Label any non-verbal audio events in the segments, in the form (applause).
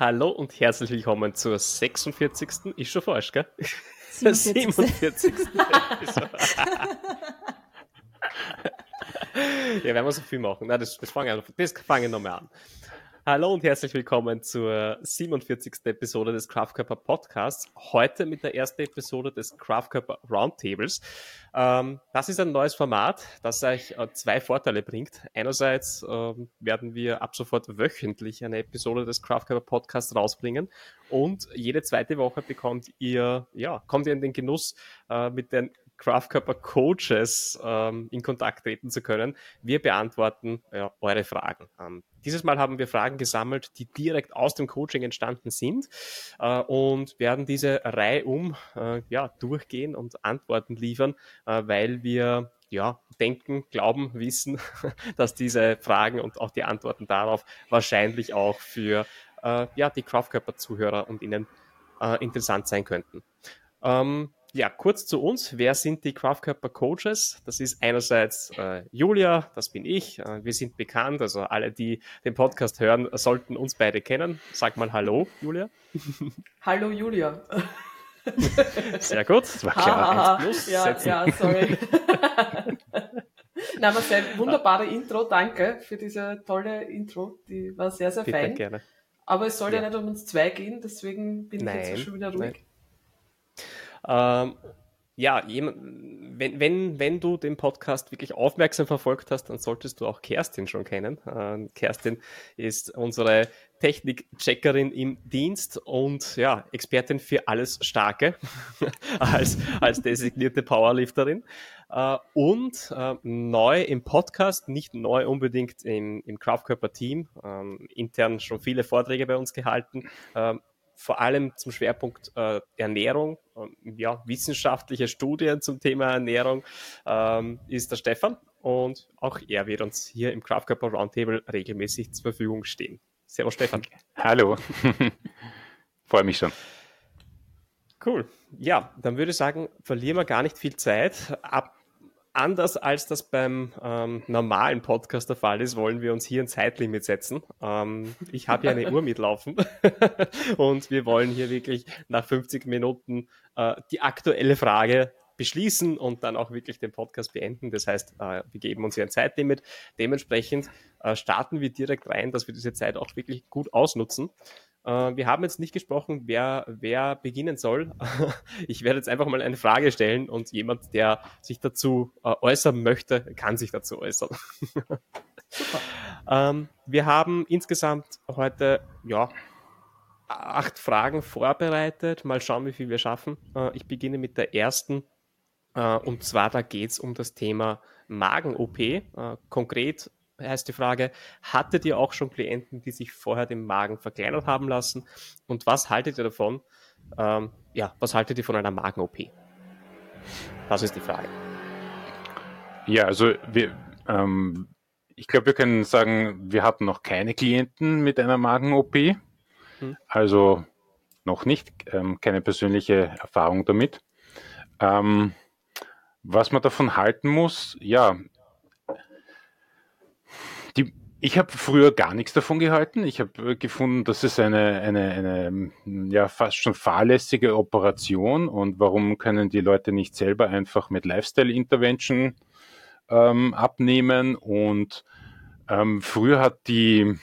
Hallo und herzlich willkommen zur 46. Ist schon falsch, gell? 47. 47. (laughs) ja, werden wir so viel machen. Nein, das, das fange ich, fang ich nochmal an. Hallo und herzlich willkommen zur 47. Episode des Craftkörper Podcasts. Heute mit der ersten Episode des Craftkörper Roundtables. Ähm, das ist ein neues Format, das euch äh, zwei Vorteile bringt. Einerseits ähm, werden wir ab sofort wöchentlich eine Episode des Craftkörper Podcasts rausbringen und jede zweite Woche bekommt ihr, ja, kommt ihr in den Genuss, äh, mit den Craftkörper Coaches ähm, in Kontakt treten zu können. Wir beantworten ja, eure Fragen. Ähm, dieses Mal haben wir Fragen gesammelt, die direkt aus dem Coaching entstanden sind äh, und werden diese Reihe um äh, ja, durchgehen und Antworten liefern, äh, weil wir ja, denken, glauben, (laughs) wissen, dass diese Fragen und auch die Antworten darauf wahrscheinlich auch für äh, ja, die Craftkörper-Zuhörer und Ihnen äh, interessant sein könnten. Ähm, ja, kurz zu uns. Wer sind die Craftkörper Coaches? Das ist einerseits äh, Julia, das bin ich. Äh, wir sind bekannt, also alle, die den Podcast hören, sollten uns beide kennen. Sag mal Hallo, Julia. (laughs) Hallo, Julia. (laughs) Sehr gut, das war klar. Plus ja, setzen. ja, sorry. (laughs) Na, Marcel, wunderbare Intro, danke für diese tolle Intro. Die war sehr, sehr Bitte fein. Gerne. Aber es soll ja. ja nicht um uns zwei gehen, deswegen bin Nein. ich jetzt schon wieder ruhig. Nein. Ähm, ja, wenn, wenn, wenn du den Podcast wirklich aufmerksam verfolgt hast, dann solltest du auch Kerstin schon kennen. Ähm, Kerstin ist unsere Technik-Checkerin im Dienst und ja, Expertin für alles Starke (laughs) als, als designierte Powerlifterin. Äh, und äh, neu im Podcast, nicht neu unbedingt im, im Kraftkörper-Team, ähm, intern schon viele Vorträge bei uns gehalten, ähm, vor allem zum Schwerpunkt äh, Ernährung, ähm, ja, wissenschaftliche Studien zum Thema Ernährung ähm, ist der Stefan und auch er wird uns hier im Craft Cup Roundtable regelmäßig zur Verfügung stehen. Servus Stefan. Hallo. (laughs) Freue mich schon. Cool. Ja, dann würde ich sagen, verlieren wir gar nicht viel Zeit. Ab Anders als das beim ähm, normalen Podcast der Fall ist, wollen wir uns hier ein Zeitlimit setzen. Ähm, ich habe hier eine Uhr mitlaufen (laughs) und wir wollen hier wirklich nach 50 Minuten äh, die aktuelle Frage beschließen und dann auch wirklich den Podcast beenden. Das heißt, äh, wir geben uns hier ein Zeitlimit. Dementsprechend äh, starten wir direkt rein, dass wir diese Zeit auch wirklich gut ausnutzen. Äh, wir haben jetzt nicht gesprochen, wer, wer beginnen soll. (laughs) ich werde jetzt einfach mal eine Frage stellen und jemand, der sich dazu äußern möchte, kann sich dazu äußern. Super. (laughs) Ähm, wir haben insgesamt heute ja, acht Fragen vorbereitet. Mal schauen, wie viel wir schaffen. Ich beginne mit der ersten. Äh, und zwar, da geht es um das Thema Magen-OP. Äh, konkret heißt die Frage, hattet ihr auch schon Klienten, die sich vorher den Magen verkleinert haben lassen? Und was haltet ihr davon? Ähm, ja, was haltet ihr von einer Magen-OP? Das ist die Frage. Ja, also wir, ähm, ich glaube, wir können sagen, wir hatten noch keine Klienten mit einer Magen-OP. Hm. Also noch nicht, ähm, keine persönliche Erfahrung damit. Ähm, was man davon halten muss, ja, die, ich habe früher gar nichts davon gehalten. Ich habe äh, gefunden, dass es eine, eine, eine ja, fast schon fahrlässige Operation und warum können die Leute nicht selber einfach mit Lifestyle-Intervention ähm, abnehmen und ähm, früher hat die,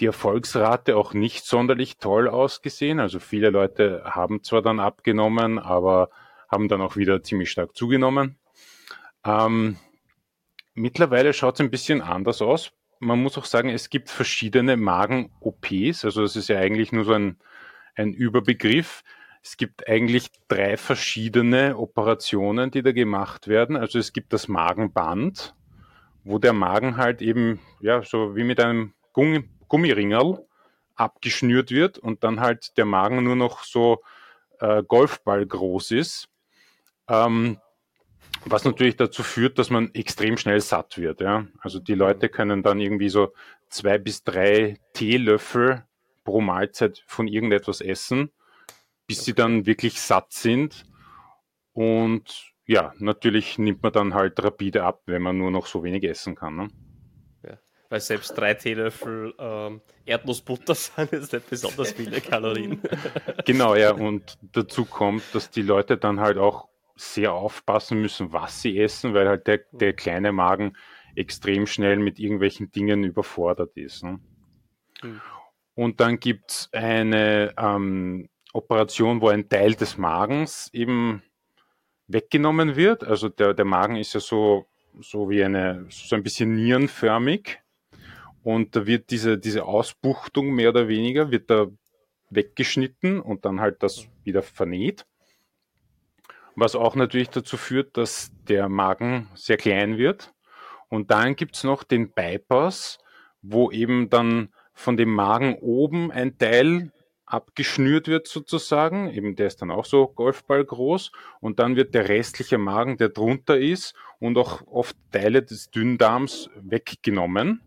die Erfolgsrate auch nicht sonderlich toll ausgesehen. Also viele Leute haben zwar dann abgenommen, aber haben dann auch wieder ziemlich stark zugenommen. Ähm, mittlerweile schaut es ein bisschen anders aus man muss auch sagen, es gibt verschiedene Magen-OPs. Also das ist ja eigentlich nur so ein, ein Überbegriff. Es gibt eigentlich drei verschiedene Operationen, die da gemacht werden. Also es gibt das Magenband, wo der Magen halt eben, ja, so wie mit einem Gummi Gummiringerl abgeschnürt wird und dann halt der Magen nur noch so äh, Golfball groß ist. Ähm, was natürlich dazu führt, dass man extrem schnell satt wird. Ja? Also die Leute können dann irgendwie so zwei bis drei Teelöffel pro Mahlzeit von irgendetwas essen, bis sie dann wirklich satt sind. Und ja, natürlich nimmt man dann halt rapide ab, wenn man nur noch so wenig essen kann. Ne? Ja. Weil selbst drei Teelöffel ähm, Erdnussbutter (laughs) sind jetzt nicht besonders viele Kalorien. Genau, ja. Und dazu kommt, dass die Leute dann halt auch sehr aufpassen müssen, was sie essen, weil halt der, der kleine Magen extrem schnell mit irgendwelchen Dingen überfordert ist. Ne? Mhm. Und dann gibt es eine ähm, Operation, wo ein Teil des Magens eben weggenommen wird. Also der, der Magen ist ja so, so wie eine, so ein bisschen nierenförmig. Und da wird diese, diese Ausbuchtung mehr oder weniger, wird da weggeschnitten und dann halt das wieder vernäht. Was auch natürlich dazu führt, dass der Magen sehr klein wird. Und dann gibt's noch den Bypass, wo eben dann von dem Magen oben ein Teil abgeschnürt wird sozusagen, eben der ist dann auch so Golfball groß und dann wird der restliche Magen, der drunter ist und auch oft Teile des Dünndarms weggenommen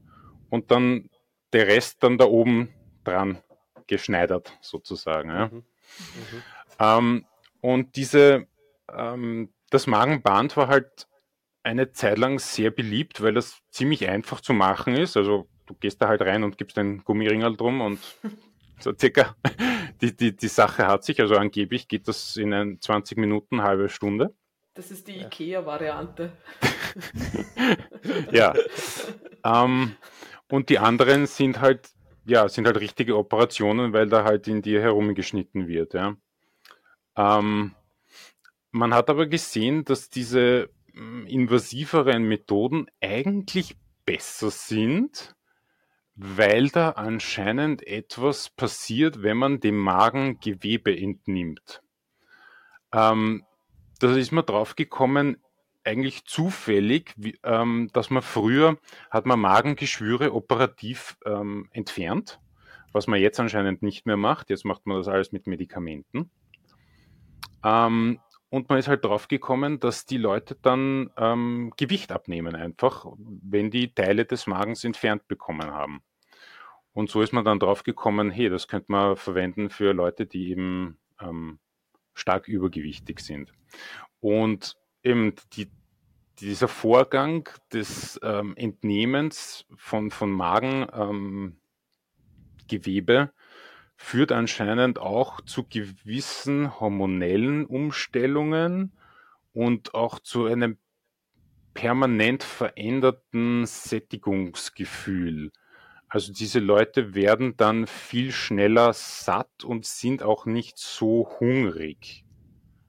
und dann der Rest dann da oben dran geschneidert sozusagen. Ja. Mhm. Mhm. Ähm, und diese, ähm, das Magenband war halt eine Zeit lang sehr beliebt, weil das ziemlich einfach zu machen ist. Also du gehst da halt rein und gibst einen Gummiringel drum und (laughs) so circa (laughs) die, die, die Sache hat sich. Also angeblich geht das in 20 Minuten, halbe Stunde. Das ist die. IKEA-Variante. (laughs) ja. ähm, und die anderen sind halt, ja, sind halt richtige Operationen, weil da halt in dir herumgeschnitten wird, ja. Ähm, man hat aber gesehen, dass diese mm, invasiveren Methoden eigentlich besser sind, weil da anscheinend etwas passiert, wenn man dem Magen Gewebe entnimmt. Ähm, da ist man drauf gekommen, eigentlich zufällig, wie, ähm, dass man früher hat man Magengeschwüre operativ ähm, entfernt, was man jetzt anscheinend nicht mehr macht. Jetzt macht man das alles mit Medikamenten. Ähm, und man ist halt drauf gekommen, dass die Leute dann ähm, Gewicht abnehmen einfach, wenn die Teile des Magens entfernt bekommen haben. Und so ist man dann drauf gekommen, hey, das könnte man verwenden für Leute, die eben ähm, stark übergewichtig sind. Und eben die, dieser Vorgang des ähm, Entnehmens von, von Magengewebe führt anscheinend auch zu gewissen hormonellen Umstellungen und auch zu einem permanent veränderten Sättigungsgefühl. Also diese Leute werden dann viel schneller satt und sind auch nicht so hungrig.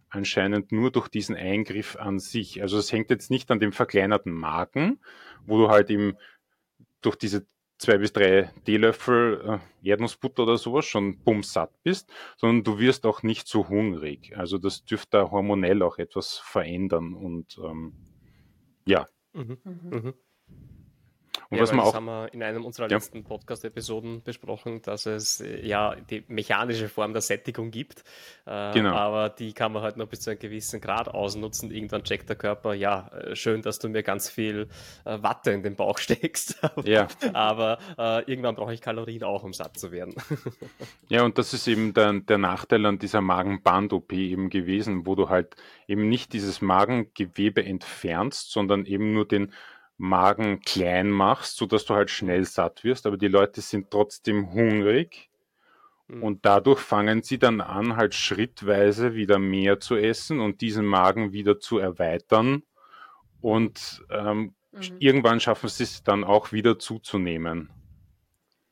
Anscheinend nur durch diesen Eingriff an sich. Also es hängt jetzt nicht an dem verkleinerten Magen, wo du halt eben durch diese zwei bis drei Teelöffel äh, Erdnussbutter oder sowas schon bumsatt bist, sondern du wirst auch nicht so hungrig. Also das dürfte da hormonell auch etwas verändern und ähm, ja. Mhm. Mhm. Und ja, was man auch, das haben wir in einem unserer ja. letzten Podcast-Episoden besprochen, dass es äh, ja die mechanische Form der Sättigung gibt. Äh, genau. Aber die kann man halt nur bis zu einem gewissen Grad ausnutzen. Irgendwann checkt der Körper, ja, äh, schön, dass du mir ganz viel äh, Watte in den Bauch (laughs) steckst. aber, ja. aber äh, irgendwann brauche ich Kalorien auch, um satt zu werden. (laughs) ja, und das ist eben der, der Nachteil an dieser Magenband-OP eben gewesen, wo du halt eben nicht dieses Magengewebe entfernst, sondern eben nur den Magen klein machst, sodass du halt schnell satt wirst, aber die Leute sind trotzdem hungrig mhm. und dadurch fangen sie dann an, halt schrittweise wieder mehr zu essen und diesen Magen wieder zu erweitern und ähm, mhm. irgendwann schaffen sie es dann auch wieder zuzunehmen.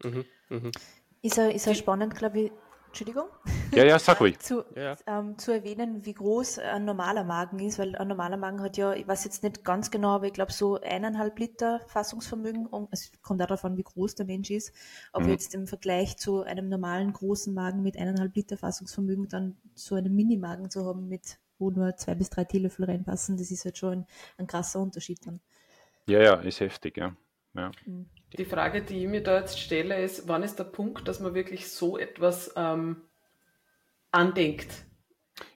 Mhm. Mhm. Ist ja, ist ja spannend, glaube ich, Entschuldigung? Ja, ja, sag ruhig. (laughs) zu, ja. ähm, zu erwähnen, wie groß ein normaler Magen ist, weil ein normaler Magen hat ja, ich weiß jetzt nicht ganz genau, aber ich glaube so eineinhalb Liter Fassungsvermögen. Und es kommt auch darauf an, wie groß der Mensch ist. Aber mhm. jetzt im Vergleich zu einem normalen großen Magen mit eineinhalb Liter Fassungsvermögen dann so einen Minimagen zu haben, mit wo nur zwei bis drei Teelöffel reinpassen, das ist halt schon ein, ein krasser Unterschied dann. Ja, ja, ist heftig, ja. ja. Mhm. Die Frage, die ich mir da jetzt stelle, ist, wann ist der Punkt, dass man wirklich so etwas ähm, andenkt?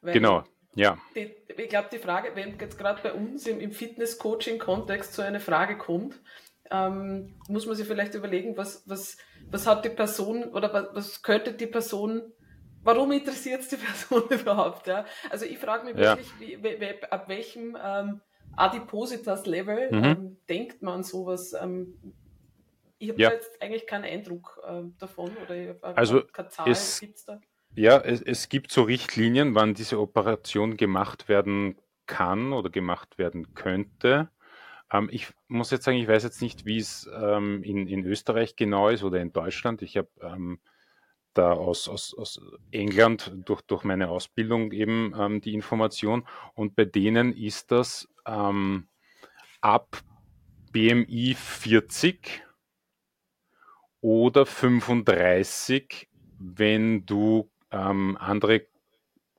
Weil genau, ja. Die, ich glaube, die Frage, wenn jetzt gerade bei uns im, im Fitness-Coaching-Kontext so eine Frage kommt, ähm, muss man sich vielleicht überlegen, was, was, was hat die Person oder was, was könnte die Person, warum interessiert es die (laughs) Person überhaupt? Ja? Also ich frage mich ja. wirklich, wie, wie, ab welchem ähm, Adipositas-Level mhm. ähm, denkt man sowas? Ähm, Ich habe ja. jetzt eigentlich keinen Eindruck äh, davon oder ich also keine Zahl. Es, gibt's da? Ja, es, es gibt so Richtlinien, wann diese Operation gemacht werden kann oder gemacht werden könnte. Ähm, ich muss jetzt sagen, ich weiß jetzt nicht, wie es ähm, in, in Österreich genau ist oder in Deutschland. Ich habe ähm, da aus, aus, aus England durch, durch meine Ausbildung eben ähm, die Information und bei denen ist das ähm, ab BMI 40 oder 35, wenn du ähm, andere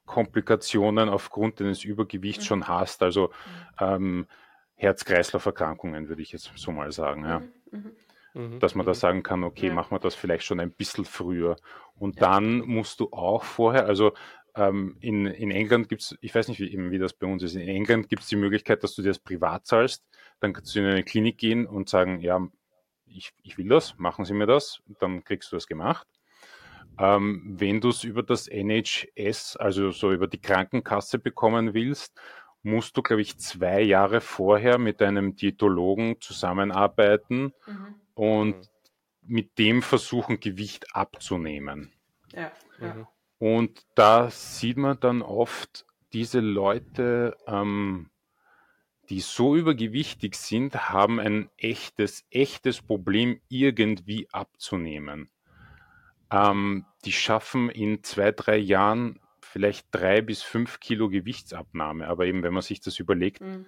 Komplikationen aufgrund deines Übergewichts mhm. schon hast, also mhm. ähm, Herz-Kreislauf-Erkrankungen, würde ich jetzt so mal sagen. Ja. Mhm. mhm. Dass man da sagen kann, okay, ja. machen wir das vielleicht schon ein bisschen früher. Und ja. dann musst du auch vorher, also ähm, in, in England gibt es, ich weiß nicht, wie, eben, wie das bei uns ist, in England gibt es die Möglichkeit, dass du dir das privat zahlst, dann kannst du in eine Klinik gehen und sagen, ja, ich, ich will das, machen Sie mir das, dann kriegst du das gemacht. Ähm, wenn du es über das NHS, also so über die Krankenkasse bekommen willst, musst du, glaube ich, zwei Jahre vorher mit einem Diätologen zusammenarbeiten mhm. und mhm. mit dem versuchen, Gewicht abzunehmen. Ja, ja. Mhm. Und da sieht man dann oft diese Leute, ähm, die so übergewichtig sind, haben ein echtes, echtes Problem, irgendwie abzunehmen. Ähm, die schaffen in zwei, drei Jahren vielleicht drei bis fünf Kilo Gewichtsabnahme. Aber eben, wenn man sich das überlegt, mhm.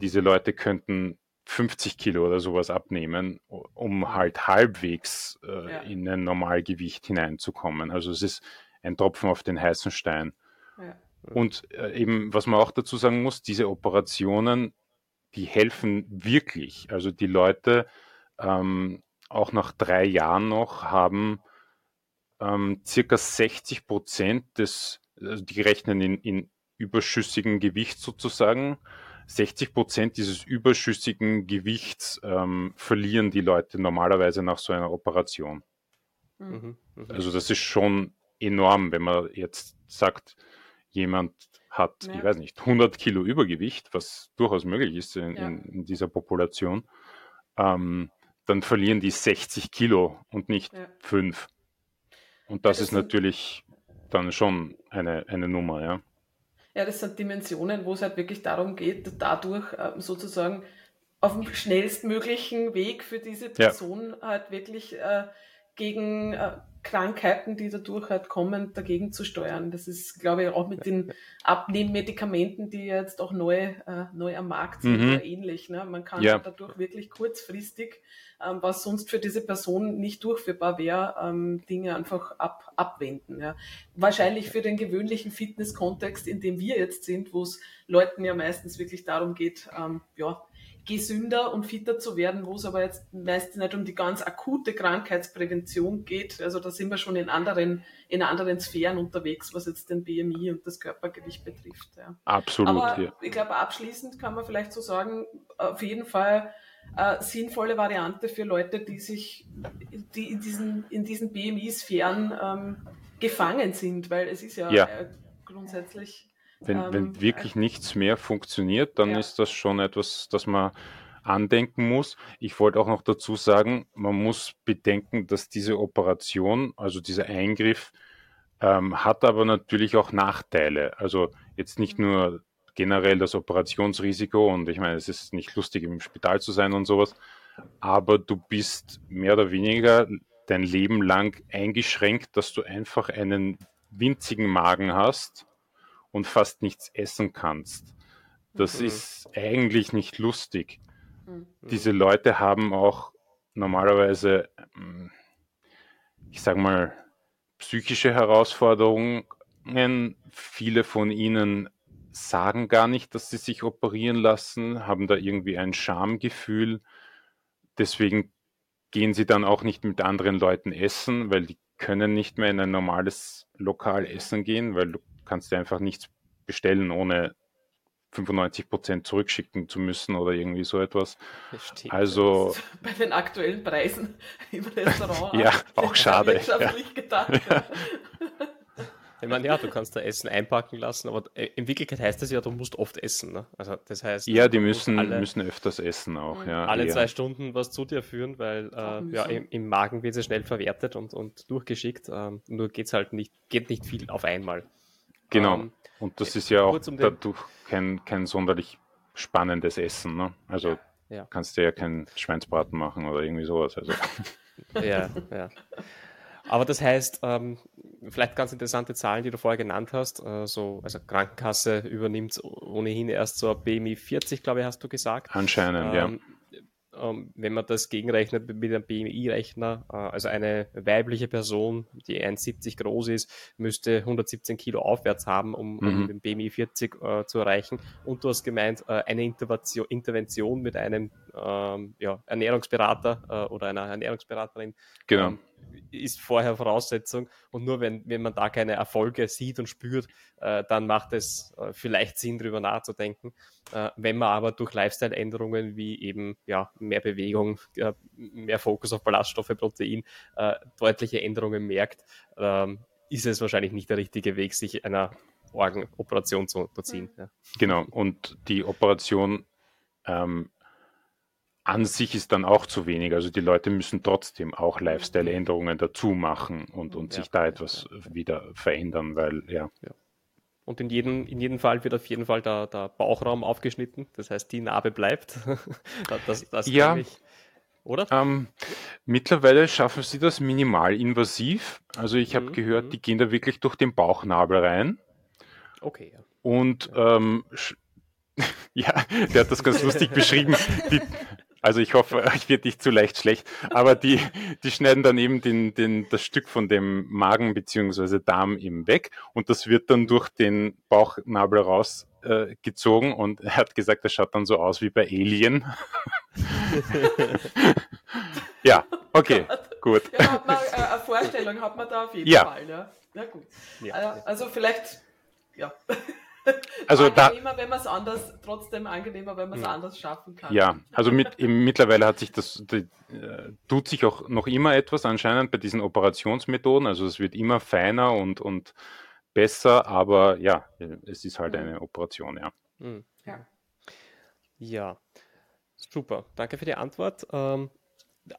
diese Leute könnten 50 Kilo oder sowas abnehmen, um halt halbwegs äh, ja. in ein Normalgewicht hineinzukommen. Also es ist ein Tropfen auf den heißen Stein. Ja. Und äh, eben, was man auch dazu sagen muss, diese Operationen, die helfen wirklich. Also die Leute, ähm, auch nach drei Jahren noch, haben ähm, circa 60 Prozent des, also die rechnen in, in überschüssigen Gewicht sozusagen, 60 Prozent dieses überschüssigen Gewichts ähm, verlieren die Leute normalerweise nach so einer Operation. Mhm. Mhm. Also das ist schon enorm, wenn man jetzt sagt, jemand hat, ja. ich weiß nicht, 100 Kilo Übergewicht, was durchaus möglich ist in, ja. in, dieser Population, ähm, dann verlieren die 60 Kilo und nicht ja. 5. Und das, das ist natürlich dann schon eine, eine Nummer, ja. Ja, das sind Dimensionen, wo es halt wirklich darum geht, dadurch ähm, sozusagen auf dem schnellstmöglichen Weg für diese Person ja. halt wirklich äh, gegen äh, Krankheiten, die dadurch halt kommen, dagegen zu steuern. Das ist, glaube ich, auch mit den Abnehmmedikamenten, die jetzt auch neu, äh, neu am Markt sind, mhm. ähnlich. Ne? Man kann ja. dadurch wirklich kurzfristig, ähm, was sonst für diese Person nicht durchführbar wäre, ähm, Dinge einfach ab, abwenden. Ja? Wahrscheinlich für den gewöhnlichen Fitness-Kontext, in dem wir jetzt sind, wo es Leuten ja meistens wirklich darum geht, ähm, ja, gesünder und fitter zu werden, wo es aber jetzt meistens nicht um die ganz akute Krankheitsprävention geht. Also da sind wir schon in anderen, in anderen Sphären unterwegs, was jetzt den BMI und das Körpergewicht betrifft. Ja. Absolut. Aber ja. ich glaube, abschließend kann man vielleicht so sagen, auf jeden Fall äh, sinnvolle Variante für Leute, die sich, die in diesen, in diesen BMI-Sphären ähm, gefangen sind, weil es ist ja, ja. Äh, grundsätzlich wenn, ähm, wenn wirklich nichts mehr funktioniert, dann ja. ist das schon etwas, das man andenken muss. Ich wollte auch noch dazu sagen, man muss bedenken, dass diese Operation, also dieser Eingriff, ähm, hat aber natürlich auch Nachteile. Also jetzt nicht mhm. nur generell das Operationsrisiko und ich meine, es ist nicht lustig im Spital zu sein und sowas, aber du bist mehr oder weniger dein Leben lang eingeschränkt, dass du einfach einen winzigen Magen hast und fast nichts essen kannst. Das mhm. ist eigentlich nicht lustig. Mhm. Diese Leute haben auch normalerweise, ähm, ich sag mal, psychische Herausforderungen. Viele von ihnen sagen gar nicht, dass sie sich operieren lassen, haben da irgendwie ein Schamgefühl. Deswegen gehen sie dann auch nicht mit anderen Leuten essen, weil die können nicht mehr in ein normales Lokal essen gehen, weil du kannst du einfach nichts bestellen, ohne 95 Prozent zurückschicken zu müssen oder irgendwie so etwas. Stimmt, also bei den aktuellen Preisen (laughs) im Restaurant. (laughs) ja, auch schade. Ja. Gedacht, ja. Ich meine, ja, du kannst da Essen einpacken lassen, aber äh, in Wirklichkeit heißt das ja, du musst oft essen. Ne? Also das heißt, ja, die müssen, alle, müssen öfters essen auch. Ja, alle eher. zwei Stunden was zu dir führen, weil äh, ja, im, im, Magen wird sie schnell verwertet und, und durchgeschickt. Ähm, nur geht's halt nicht, geht nicht viel auf einmal. Genau. Ähm, und das ist ja auch um dadurch kein, kein sonderlich spannendes Essen. Ne? Also ja. kannst du ja keinen Schweinsbraten machen oder irgendwie sowas. Also. (laughs) Ja, ja. Aber das heißt, ähm, vielleicht ganz interessante Zahlen, die du vorher genannt hast. Äh, so, also Krankenkasse übernimmt ohnehin erst so BMI 40, glaube ich, hast du gesagt. Anscheinend, ähm, ja ähm, wenn man das gegenrechnet mit einem BMI-Rechner, äh, also eine weibliche Person, die 1,70 groß ist, müsste 117 Kilo aufwärts haben, um, mhm. um den BMI 40 äh, zu erreichen. Und du hast gemeint, äh, eine Intervention, Intervention mit einem ähm, ja, Ernährungsberater äh, oder einer Ernährungsberaterin genau. ähm, ist vorher Voraussetzung. Und nur wenn, wenn man da keine Erfolge sieht und spürt, äh, dann macht es äh, vielleicht Sinn, darüber nachzudenken. Äh, wenn man aber durch Lifestyle-Änderungen wie eben ja, mehr Bewegung, äh, mehr Fokus auf Ballaststoffe, Protein, äh, deutliche Änderungen merkt, ähm, ist es wahrscheinlich nicht der richtige Weg, sich einer Orgenoperation zu unterziehen. Ja. Genau, und die Operation ähm, an sich ist dann auch zu wenig. Also die Leute müssen trotzdem auch Lifestyle-Änderungen dazu machen und, und ja. sich da etwas wieder verändern, weil ja. ja. Und in jedem, in jedem Fall wird auf jeden Fall der, der Bauchraum aufgeschnitten. Das heißt, die Narbe bleibt. (laughs) das, das ja. Ich, oder? Ähm, mittlerweile schaffen sie das minimalinvasiv. Also ich habe mhm. gehört, mhm. die gehen da wirklich durch den Bauchnabel rein. Okay. Ja. Und ähm, (laughs) ja, der hat das ganz lustig beschrieben. Die, also ich hoffe, (laughs) ich werde nicht zu leicht schlecht, aber die, die schneiden dann eben den, den, das Stück von dem Magen beziehungsweise Darm eben weg und das wird dann durch den Bauchnabel rausgezogen äh, und er hat gesagt, das schaut dann so aus wie bei Alien. (laughs) ja, okay, (laughs) gut. Ja, hat man, äh, eine Vorstellung hat man da auf jeden ja. Fall. Ja, ja gut. Ja. Also, also vielleicht, ja. Also angenehmer, da, wenn man es anders, trotzdem angenehmer, wenn man es ja. anders schaffen kann. Ja, also mit, mittlerweile hat sich das, die, äh, tut sich auch noch immer etwas anscheinend bei diesen Operationsmethoden. Also es wird immer feiner und, und besser, aber ja, es ist halt mhm. eine Operation, ja. Mhm. Ja. Ja, super. Danke für die Antwort. Ähm,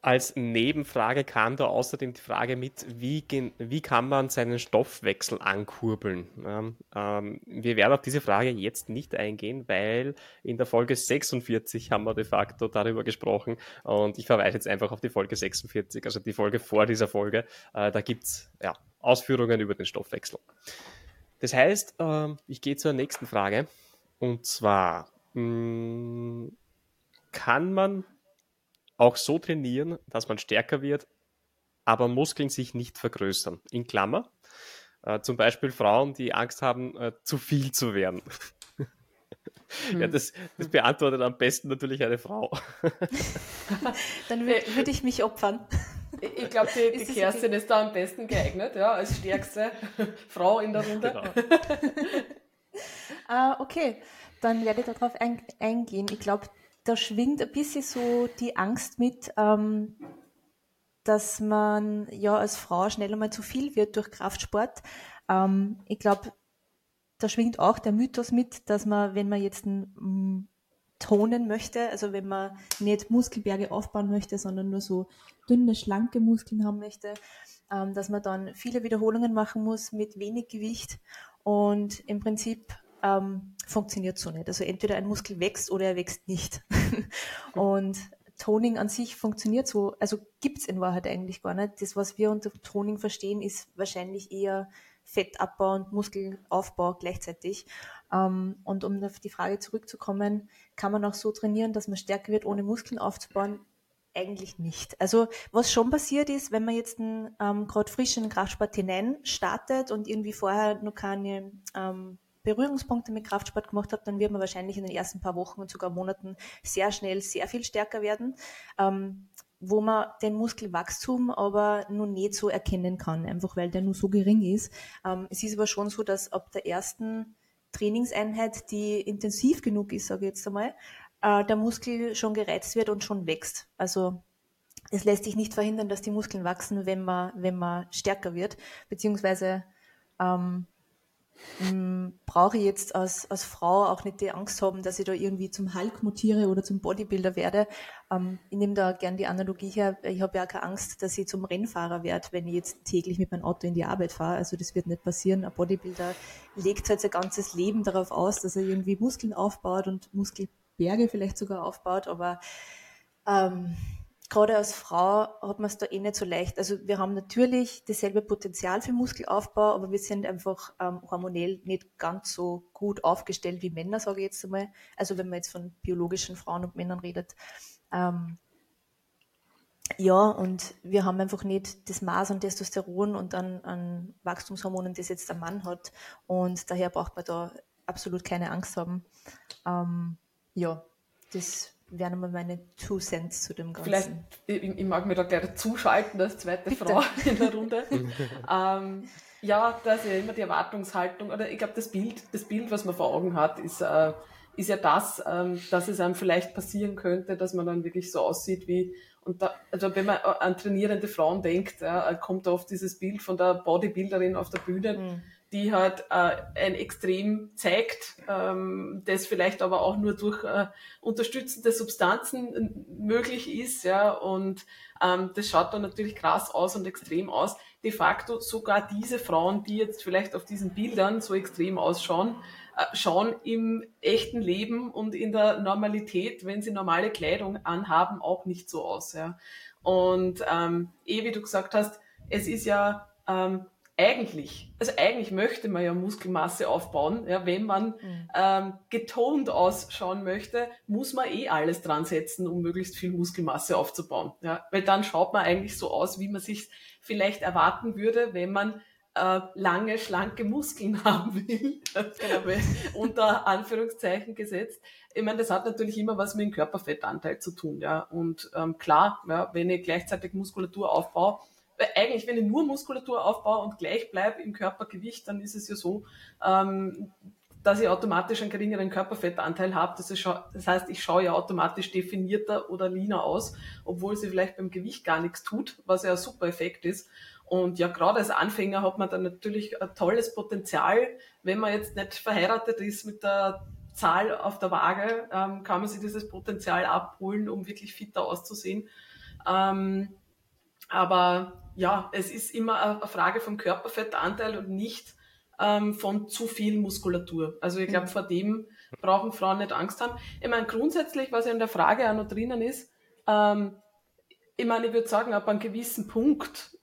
als Nebenfrage kam da außerdem die Frage mit, wie, wie kann man seinen Stoffwechsel ankurbeln? Ähm, ähm, wir werden auf diese Frage jetzt nicht eingehen, weil in der Folge 46 haben wir de facto darüber gesprochen und ich verweise jetzt einfach auf die Folge 46, also die Folge vor dieser Folge. Äh, da gibt es ja, Ausführungen über den Stoffwechsel. Das heißt, äh, ich gehe zur nächsten Frage und zwar, mh, mm, kann man auch so trainieren, dass man stärker wird, aber Muskeln sich nicht vergrößern. In Klammer. Äh, zum Beispiel Frauen, die Angst haben, äh, zu viel zu werden. (laughs) ja, hm. das, das, beantwortet am besten natürlich eine Frau. (laughs) Dann würde ich mich opfern. Ich glaube, die, die Kerstin okay? ist da am besten geeignet, ja, als stärkste (laughs) Frau in der Runde. Genau. uh, okay, dann werde ich darauf ein, eingehen. Ich glaube, da schwingt ein bisschen so die Angst mit, ähm, dass man ja als Frau schnell einmal zu viel wird durch Kraftsport. Ähm, ich glaube, da schwingt auch der Mythos mit, dass man, wenn man jetzt ein, m, tonen möchte, also wenn man nicht Muskelberge aufbauen möchte, sondern nur so dünne, schlanke Muskeln haben möchte, ähm, dass man dann viele Wiederholungen machen muss mit wenig Gewicht und im Prinzip ähm, funktioniert so nicht. Also entweder ein Muskel wächst oder er wächst nicht. (laughs) und Toning an sich funktioniert so, also gibt's in Wahrheit eigentlich gar nicht. Das, was wir unter Toning verstehen, ist wahrscheinlich eher Fettabbau und Muskelaufbau gleichzeitig. Ähm, und um auf die Frage zurückzukommen, kann man auch so trainieren, dass man stärker wird, ohne Muskeln aufzubauen? Eigentlich nicht. Also was schon passiert ist, wenn man jetzt ähm, gerade frisch in den Kraftsport hinein startet und irgendwie vorher noch keine ähm, Berührungspunkte mit Kraftsport gemacht habe, dann wird man wahrscheinlich in den ersten paar Wochen und sogar Monaten sehr schnell sehr viel stärker werden, ähm, wo man den Muskelwachstum aber nun nicht so erkennen kann, einfach weil der nur so gering ist. Ähm, es ist aber schon so, dass ab der ersten Trainingseinheit, die intensiv genug ist, sage ich jetzt einmal, äh, der Muskel schon gereizt wird und schon wächst. Also es lässt sich nicht verhindern, dass die Muskeln wachsen, wenn man, wenn man stärker wird, beziehungsweise ähm, hm, brauche ich jetzt als, als Frau auch nicht die Angst haben, dass ich da irgendwie zum Hulk mutiere oder zum Bodybuilder werde. Ähm, ich nehme da gern die Analogie her. Ich habe ja keine Angst, dass ich zum Rennfahrer werde, wenn ich jetzt täglich mit meinem Auto in die Arbeit fahre. Also das wird nicht passieren. Ein Bodybuilder legt halt sein ganzes Leben darauf aus, dass er irgendwie Muskeln aufbaut und Muskelberge vielleicht sogar aufbaut. Aber ähm, gerade als Frau hat man es da eh nicht so leicht. Also wir haben natürlich dasselbe Potenzial für Muskelaufbau, aber wir sind einfach ähm, hormonell nicht ganz so gut aufgestellt wie Männer, sage ich jetzt einmal. Also wenn man jetzt von biologischen Frauen und Männern redet. Ähm, ja, und wir haben einfach nicht das Maß an Testosteron und an, an Wachstumshormonen, das jetzt der Mann hat. Und daher braucht man da absolut keine Angst haben. Ähm, ja, das wären mal meine Two Cents zu dem Ganzen. Vielleicht, ich, ich mag mir da gleich zuschalten als zweite Bitte. Frau (laughs) in der Runde. (laughs) ähm, ja, da ist ja immer die Erwartungshaltung, oder ich glaube, das Bild, das Bild, was man vor Augen hat, ist, äh, ist ja das, ähm, dass es einem vielleicht passieren könnte, dass man dann wirklich so aussieht wie, und da, also wenn man an trainierende Frauen denkt, ja, kommt da oft dieses Bild von der Bodybuilderin auf der Bühne, mhm die halt äh, ein Extrem zeigt, ähm, das vielleicht aber auch nur durch äh, unterstützende Substanzen möglich ist, ja, und ähm, das schaut dann natürlich krass aus und extrem aus. De facto sogar diese Frauen, die jetzt vielleicht auf diesen Bildern so extrem ausschauen, äh, schauen im echten Leben und in der Normalität, wenn sie normale Kleidung anhaben, auch nicht so aus, ja. Und ähm, eh, wie du gesagt hast, es ist ja ähm, eigentlich, also eigentlich möchte man ja Muskelmasse aufbauen. Ja, wenn man mhm. ähm, getont ausschauen möchte, muss man eh alles dran setzen, um möglichst viel Muskelmasse aufzubauen. Ja, weil dann schaut man eigentlich so aus, wie man sich vielleicht erwarten würde, wenn man äh, lange, schlanke Muskeln (laughs) haben will, genau. unter Anführungszeichen gesetzt. Ich meine, das hat natürlich immer was mit dem Körperfettanteil zu tun, ja. Und ähm, klar, ja, wenn ich gleichzeitig Muskulatur aufbaue, eigentlich, wenn ich nur Muskulatur aufbaue und gleich bleibe im Körpergewicht, dann ist es ja so, ähm, dass ich automatisch einen geringeren Körperfettanteil habe. Das, das, heißt, ich schaue ja automatisch definierter oder leaner aus, obwohl sie vielleicht beim Gewicht gar nichts tut, was ja ein super Effekt ist. Und ja, gerade als Anfänger hat man dann natürlich ein tolles Potenzial. Wenn man jetzt nicht verheiratet ist mit der Zahl auf der Waage, ähm, kann man sich dieses Potenzial abholen, um wirklich fitter auszusehen. Ähm, aber ja, es ist immer eine Frage vom Körperfettanteil und nicht ähm, von zu viel Muskulatur. Also ich glaube, mhm. vor dem brauchen Frauen nicht Angst haben. Ich meine, grundsätzlich, was ja in der Frage auch noch drinnen ist, ähm, ich meine, ich würde sagen, ab einem gewissen Punkt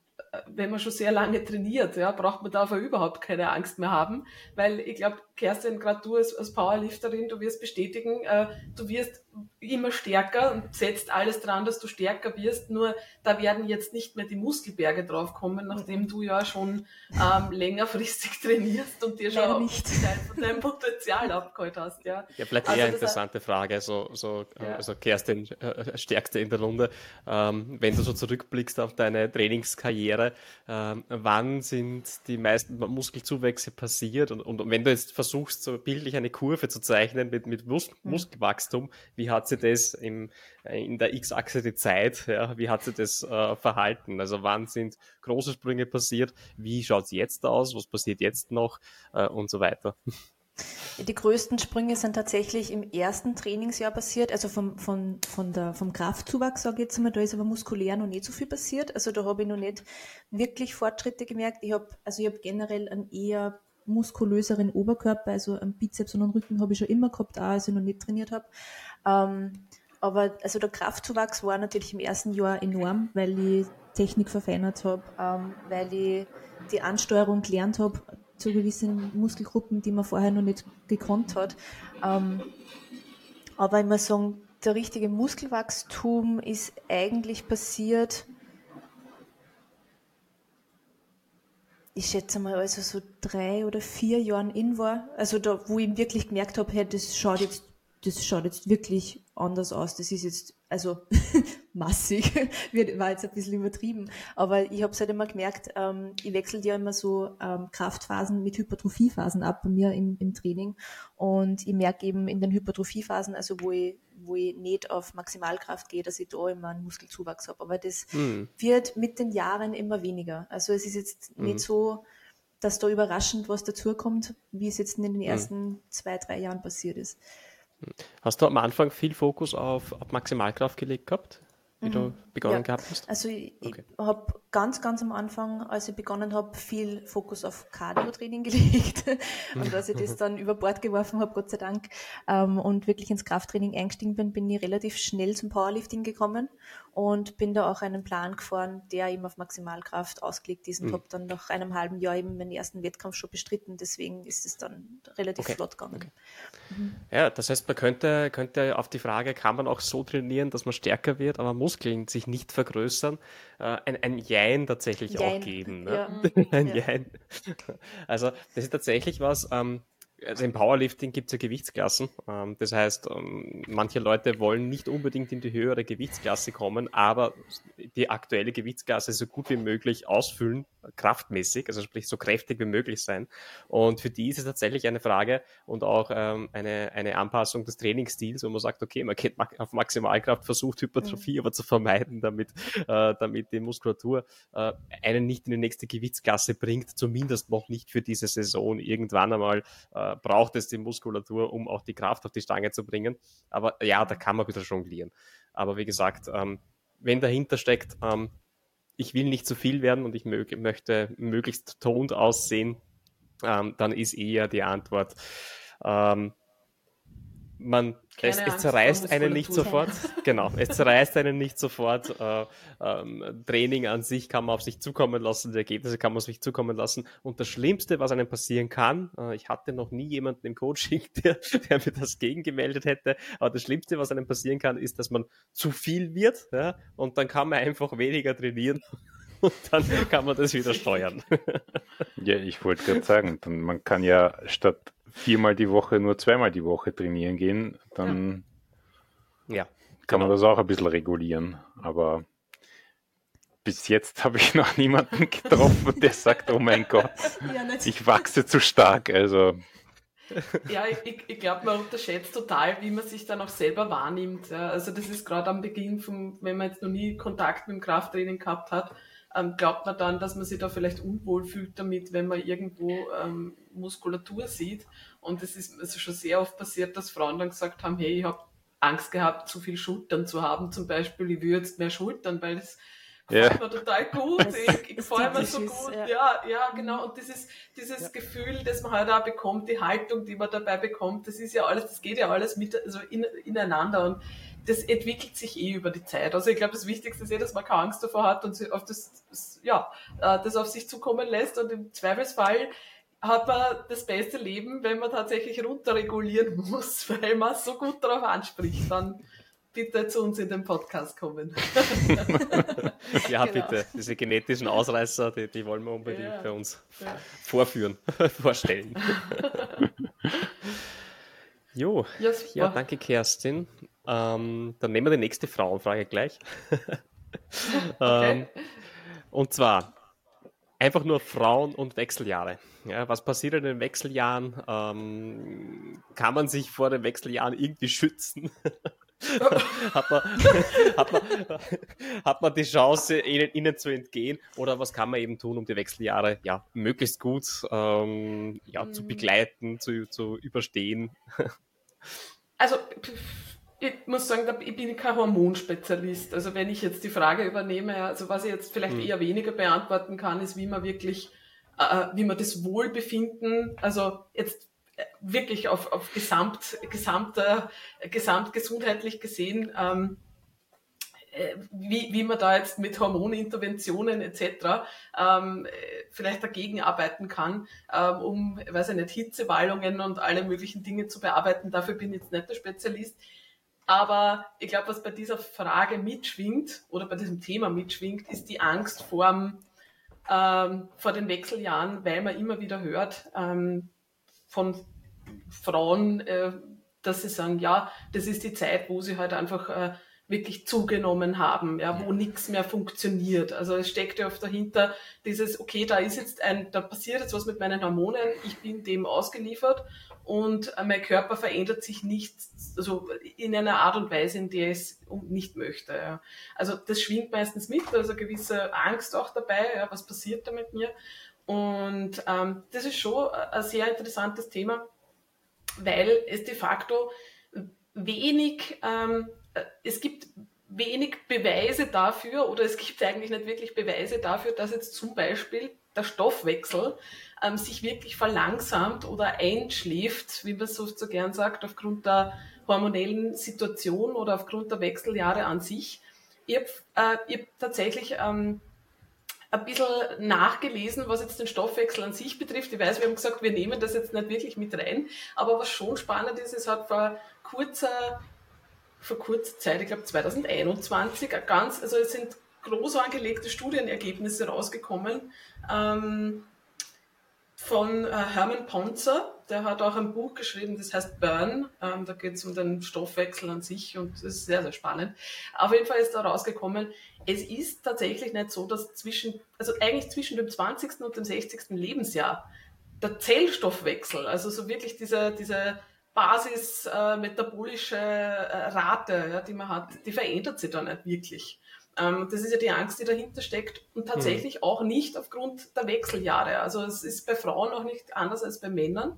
wenn man schon sehr lange trainiert, ja, braucht man dafür überhaupt keine Angst mehr haben, weil ich glaube, Kerstin, gerade du als, als, Powerlifterin, du wirst bestätigen, äh, du wirst immer stärker und setzt alles dran, dass du stärker wirst, nur da werden jetzt nicht mehr die Muskelberge draufkommen, nachdem du ja schon ähm, längerfristig (laughs) trainierst und dir schon nicht. Teil von deinem Potenzial abgeholt hast. Ja, ja vielleicht also eher eine interessante Frage, so, so ja. also Kerstin, äh, stärkste in der Runde, ähm, wenn du so zurückblickst auf deine Trainingskarriere, ähm, wann sind die meisten Muskelzuwächse passiert und, und, wenn du jetzt versuchst, so bildlich eine Kurve zu zeichnen mit, mit Mus mhm. Muskelwachstum, wie hat sich das im, äh, in der X-Achse die Zeit, ja, wie hat sich das äh, verhalten? Also wann sind große Sprünge passiert, wie schaut es jetzt aus, was passiert jetzt noch äh, und so weiter. (laughs) Die größten Sprünge sind tatsächlich im ersten Trainingsjahr passiert, also vom, von, von der, vom Kraftzuwachs, sage ich jetzt mal, da ist aber muskulär noch nicht so viel passiert. Also da habe ich noch nicht wirklich Fortschritte gemerkt. Ich habe, also ich habe generell einen eher muskulöseren Oberkörper, also einen Bizeps und einen Rücken habe ich schon immer gehabt, auch als ich noch nicht trainiert habe. Ähm, aber also der Kraftzuwachs war natürlich im ersten Jahr enorm, weil ich Technik verfeinert habe, ähm, weil ich die Ansteuerung gelernt habe zu gewissen Muskelgruppen, die man vorher noch nicht gekonnt hat. Ähm, aber ich muss sagen, der richtige Muskelwachstum ist eigentlich passiert, ich schätze mal, also so drei oder vier Jahren in war. Also da, wo ich wirklich gemerkt habe, hey, das schaut jetzt, das schaut jetzt wirklich anders aus. Das ist jetzt, also (laughs) massig, (laughs) war jetzt ein bisschen übertrieben. Aber ich habe es halt immer gemerkt, ähm, ich wechsle ja immer so ähm, Kraftphasen mit Hypertrophiephasen ab bei mir im, im Training. Und ich merke eben in den Hypertrophiephasen, also wo ich, wo ich nicht auf Maximalkraft gehe, dass ich da immer einen Muskelzuwachs habe. Aber das mhm. wird mit den Jahren immer weniger. Also es ist jetzt mhm. nicht so, dass da überraschend was dazukommt, wie es jetzt in den mhm. ersten mhm. zwei, drei Jahren passiert ist. Hast du am Anfang viel Fokus auf, auf Maximalkraft gelegt gehabt? wie mhm. du begonnen ja. gehabt hast? Also ich, okay. habe ganz, ganz am Anfang, als ich begonnen habe, viel Fokus auf Cardio-Training (laughs) gelegt und als ich das dann über Bord geworfen habe, Gott sei Dank, ähm, und wirklich ins Krafttraining eingestiegen bin, bin ich relativ schnell zum Powerlifting gekommen und bin da auch einen Plan gefahren, der eben auf Maximalkraft ausgelegt ist und mhm. habe dann nach einem halben Jahr eben meinen ersten Wettkampf schon bestritten, deswegen ist es dann relativ okay. flott gegangen. Okay. Mhm. Ja, das heißt, man könnte, könnte auf die Frage, kann man auch so trainieren, dass man stärker wird, aber Muskeln sich nicht vergrößern, äh, ein, ein Jein tatsächlich Jein. auch geben. Ne? Ja. (laughs) ein ja. Jein. Also das ist tatsächlich was, ähm, also im Powerlifting gibt es ja Gewichtsklassen. Ähm, das heißt, ähm, manche Leute wollen nicht unbedingt in die höhere Gewichtsklasse kommen, aber die aktuelle Gewichtsklasse so gut wie möglich ausfüllen, kraftmäßig, also sprich so kräftig wie möglich sein. Und für die ist es tatsächlich eine Frage und auch ähm, eine, eine Anpassung des Trainingsstils, wo man sagt, okay, man geht auf Maximalkraft, versucht Hypertrophie mhm. aber zu vermeiden, damit, äh, damit die Muskulatur äh, einen nicht in die nächste Gewichtsklasse bringt, zumindest noch nicht für diese Saison. Irgendwann einmal äh, braucht es die Muskulatur, um auch die Kraft auf die Stange zu bringen. Aber ja, da kann man ein bisschen jonglieren. Aber wie gesagt, ähm, wenn dahinter steckt, ähm, ich will nicht zu viel werden und ich mö möchte möglichst toned aussehen, ähm, dann ist eher die Antwort, ähm, man, es, es, zerreißt einen nicht sofort. (laughs) genau, es zerreißt einen nicht sofort. Äh, ähm, Training an sich kann man auf sich zukommen lassen, die Ergebnisse kann man auf sich zukommen lassen. Und das Schlimmste, was einem passieren kann, äh, ich hatte noch nie jemanden im Coaching, (laughs) der, der mir das gegengemeldet hätte, aber das Schlimmste, was einem passieren kann, ist, dass man zu viel wird ja, und dann kann man einfach weniger trainieren (laughs) und dann kann man das wieder steuern. ja, ich wollte gerade sagen, man kann ja statt viermal die Woche nur zweimal die Woche trainieren gehen, dann ja. kann genau. man das auch ein bisschen regulieren. Aber bis jetzt (laughs) habe ich noch niemanden (laughs) getroffen, der sagt, oh mein (laughs) Gott, ja, ich wachse zu stark. Also ja, ich, ich glaube, man unterschätzt total, wie man sich dann auch selber wahrnimmt. Ja. Also das ist gerade am Beginn, vom, wenn man jetzt noch nie Kontakt mit dem Krafttraining gehabt hat, ähm, glaubt man dann, dass man sich da vielleicht unwohl fühlt damit, wenn man irgendwo ähm, Muskulatur sieht. Und es ist also schon sehr oft passiert, dass Frauen dann gesagt haben, hey, ich habe Angst gehabt, zu viel Schultern zu haben, zum Beispiel, ich würde jetzt mehr Schultern, weil es gefällt ja. mir total gut, ich, ich gefällt mir so gut, ja. ja, ja, genau, und dieses, dieses ja. Gefühl, das man halt auch bekommt, die Haltung, die man dabei bekommt, das ist ja alles, das geht ja alles mit, also in, ineinander und das entwickelt sich eh über die Zeit. Also ich glaube, das Wichtigste ist eh, dass man keine Angst davor hat und auf das, ja, äh, das auf sich zukommen lässt und im Zweifelsfall hat man das beste Leben, wenn man tatsächlich runterregulieren (laughs) muss, weil man so gut darauf anspricht. Dann bitte zu uns in den Podcast kommen. (laughs) ja, genau. bitte. Diese genetischen Ausreißer, die, die wollen wir unbedingt ja. bei uns ja. vorführen, (laughs) vorstellen. jo, ja, ja, danke Kerstin. Ähm, dann nehmen wir die nächste Frauenfrage gleich. okay. ähm, und zwar einfach nur Frauen und Wechseljahre. Ja, was passiert in den Wechseljahren? Ähm, kann man sich vor den Wechseljahren irgendwie schützen? (laughs) hat, man, hat, man, hat man die Chance, ihnen, ihnen, zu entgehen? Oder was kann man eben tun, um die Wechseljahre ja, möglichst gut ähm, ja, zu begleiten, zu, zu überstehen? Also ich muss sagen, ich bin kein Hormonspezialist. Also wenn ich jetzt die Frage übernehme, also was ich jetzt vielleicht hm. eher weniger beantworten kann, ist, wie man wirklich, äh, wie man das Wohlbefinden, also jetzt äh, wirklich auf, auf gesamt, gesamter, gesamtgesundheitlich gesehen, ähm, äh, wie, wie man da jetzt mit Hormoninterventionen etc. Ähm, vielleicht dagegen arbeiten kann, ähm, um, weiß ich nicht, Hitzewallungen und alle möglichen Dinge zu bearbeiten. Dafür bin ich jetzt nicht der Spezialist. Aber ich glaube, was bei dieser Frage mitschwingt oder bei diesem Thema mitschwingt, ist die Angst vor, ähm, vor den Wechseljahren, weil man immer wieder hört ähm, von Frauen, äh, dass sie sagen, ja, das ist die Zeit, wo sie halt einfach äh, wirklich zugenommen haben, ja, wo nichts mehr funktioniert. Also es steckt ja oft dahinter dieses, okay, da ist jetzt ein, da passiert jetzt was mit meinen Hormonen, ich bin dem ausgeliefert und mein Körper verändert sich nicht, also in einer Art und Weise, in der es nicht möchte. Ja. Also das schwingt meistens mit, also gewisse Angst auch dabei, ja, was passiert da mit mir. Und ähm, das ist schon ein sehr interessantes Thema, weil es de facto wenig, ähm, es gibt wenig Beweise dafür oder es gibt eigentlich nicht wirklich Beweise dafür, dass jetzt zum Beispiel der Stoffwechsel ähm, sich wirklich verlangsamt oder einschläft, wie man so, so gern sagt, aufgrund der hormonellen Situation oder aufgrund der Wechseljahre an sich. Ich habe äh, hab tatsächlich ähm, ein bisschen nachgelesen, was jetzt den Stoffwechsel an sich betrifft. Ich weiß, wir haben gesagt, wir nehmen das jetzt nicht wirklich mit rein, aber was schon spannend ist, es hat vor kurzer, vor kurzer Zeit, ich glaube 2021, ganz, also es sind groß angelegte Studienergebnisse rausgekommen ähm, von äh, Hermann Ponzer. Der hat auch ein Buch geschrieben, das heißt Burn. Ähm, da geht es um den Stoffwechsel an sich und das ist sehr, sehr spannend. Auf jeden Fall ist da rausgekommen, es ist tatsächlich nicht so, dass zwischen, also eigentlich zwischen dem 20. und dem 60. Lebensjahr der Zellstoffwechsel, also so wirklich diese, diese Basis äh, metabolische äh, Rate, ja, die man hat, die verändert sich da nicht wirklich. Ähm, das ist ja die Angst, die dahinter steckt und tatsächlich mhm. auch nicht aufgrund der Wechseljahre. Also es ist bei Frauen auch nicht anders als bei Männern.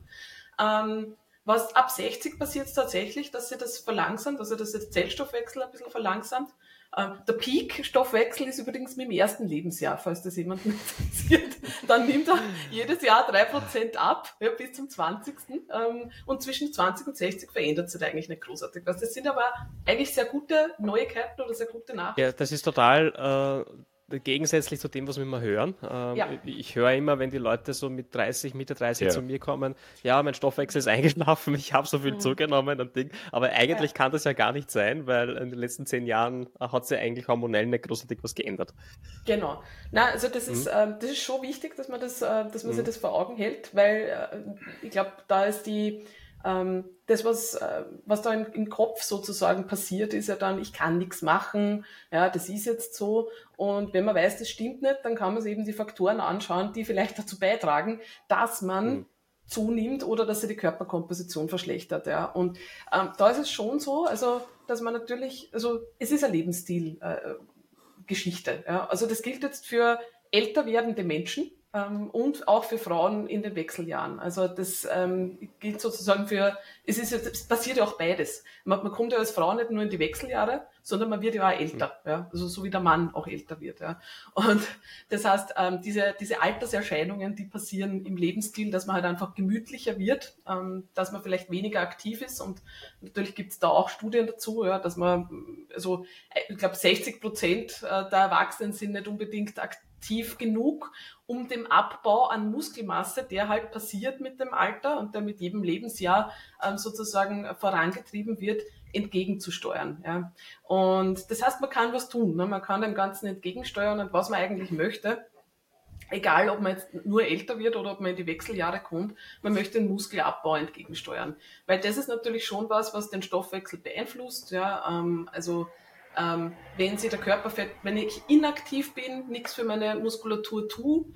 Ähm, was ab 60 passiert tatsächlich, dass sie das verlangsamt, also dass der Zellstoffwechsel ein bisschen verlangsamt. Ähm, der Peak-Stoffwechsel ist übrigens mit dem ersten Lebensjahr, falls das jemanden (laughs) interessiert. Dann nimmt er jedes Jahr drei Prozent ab, ja, bis zum 20. Ähm, und zwischen 20 und 60 verändert sich eigentlich nicht großartig was. Das sind aber eigentlich sehr gute Neuigkeiten oder sehr gute Nachrichten. Ja, das ist total äh, gegensätzlich zu dem, was wir immer hören. Ähm, ja. Ich höre immer, wenn die Leute so mit 30, Mitte 30 ja. zu mir kommen, ja, mein Stoffwechsel ist (laughs) eingeschlafen, ich habe so viel mhm. zugenommen und Ding. Aber eigentlich ja. kann das ja gar nicht sein, weil in den letzten zehn Jahren hat sich eigentlich hormonell nicht großartig was geändert. Genau. Na, also das ist, mhm. äh, das ist schon wichtig, dass man das, äh, dass man mhm. sich das vor Augen hält, weil äh, ich glaube, da ist die ähm, das, was, äh, was da im, Kopf sozusagen passiert, ist ja dann, ich kann nichts machen, ja, das ist jetzt so. Und wenn man weiß, das stimmt nicht, dann kann man sich eben die Faktoren anschauen, die vielleicht dazu beitragen, dass man mhm. zunimmt oder dass sich die Körperkomposition verschlechtert. Ja. Und ähm, da ist es schon so, also dass man natürlich, also es ist eine Lebensstilgeschichte. Äh, ja. Also das gilt jetzt für älter werdende Menschen, ähm, und auch für Frauen in den Wechseljahren. Also das ähm, gilt sozusagen für, es ist es passiert ja auch beides. Man, man, kommt ja als Frau nicht nur in die Wechseljahre, sondern man wird ja auch älter, ja? also so wie der Mann auch älter wird. Ja? Und das heißt, ähm, diese, diese Alterserscheinungen, die passieren im Lebensstil, dass man halt einfach gemütlicher wird, ähm, dass man vielleicht weniger aktiv ist und natürlich gibt es da auch Studien dazu, ja, dass man, also ich glaube 60 Prozent äh, der Erwachsenen sind nicht unbedingt aktiv tief genug, um dem Abbau an Muskelmasse, der halt passiert mit dem Alter und der mit jedem Lebensjahr ähm, sozusagen vorangetrieben wird, entgegenzusteuern. Ja. Und das heißt, man kann was tun. Ne? Man kann dem Ganzen entgegensteuern und was man eigentlich möchte. Egal, ob man jetzt nur älter wird oder ob man in die Wechseljahre kommt, man möchte den Muskelabbau entgegensteuern. Weil das ist natürlich schon was, was den Stoffwechsel beeinflusst. Ja. Ähm, also ähm, wenn sie der Körperfett, wenn ich inaktiv bin, nichts für meine Muskulatur tue,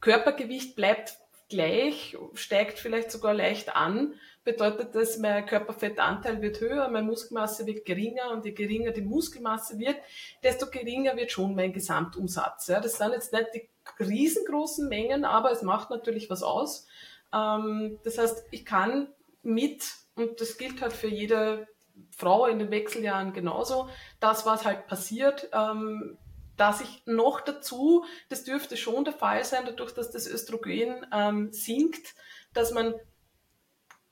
Körpergewicht bleibt gleich, steigt vielleicht sogar leicht an, bedeutet das, mein Körperfettanteil wird höher, meine Muskelmasse wird geringer und je geringer die Muskelmasse wird, desto geringer wird schon mein Gesamtumsatz. Ja, das sind jetzt nicht die riesengroßen Mengen, aber es macht natürlich was aus. Ähm, das heißt, ich kann mit, und das gilt halt für jede Frau in den Wechseljahren genauso. Das, was halt passiert, ähm, dass ich noch dazu, das dürfte schon der Fall sein, dadurch, dass das Östrogen ähm, sinkt, dass man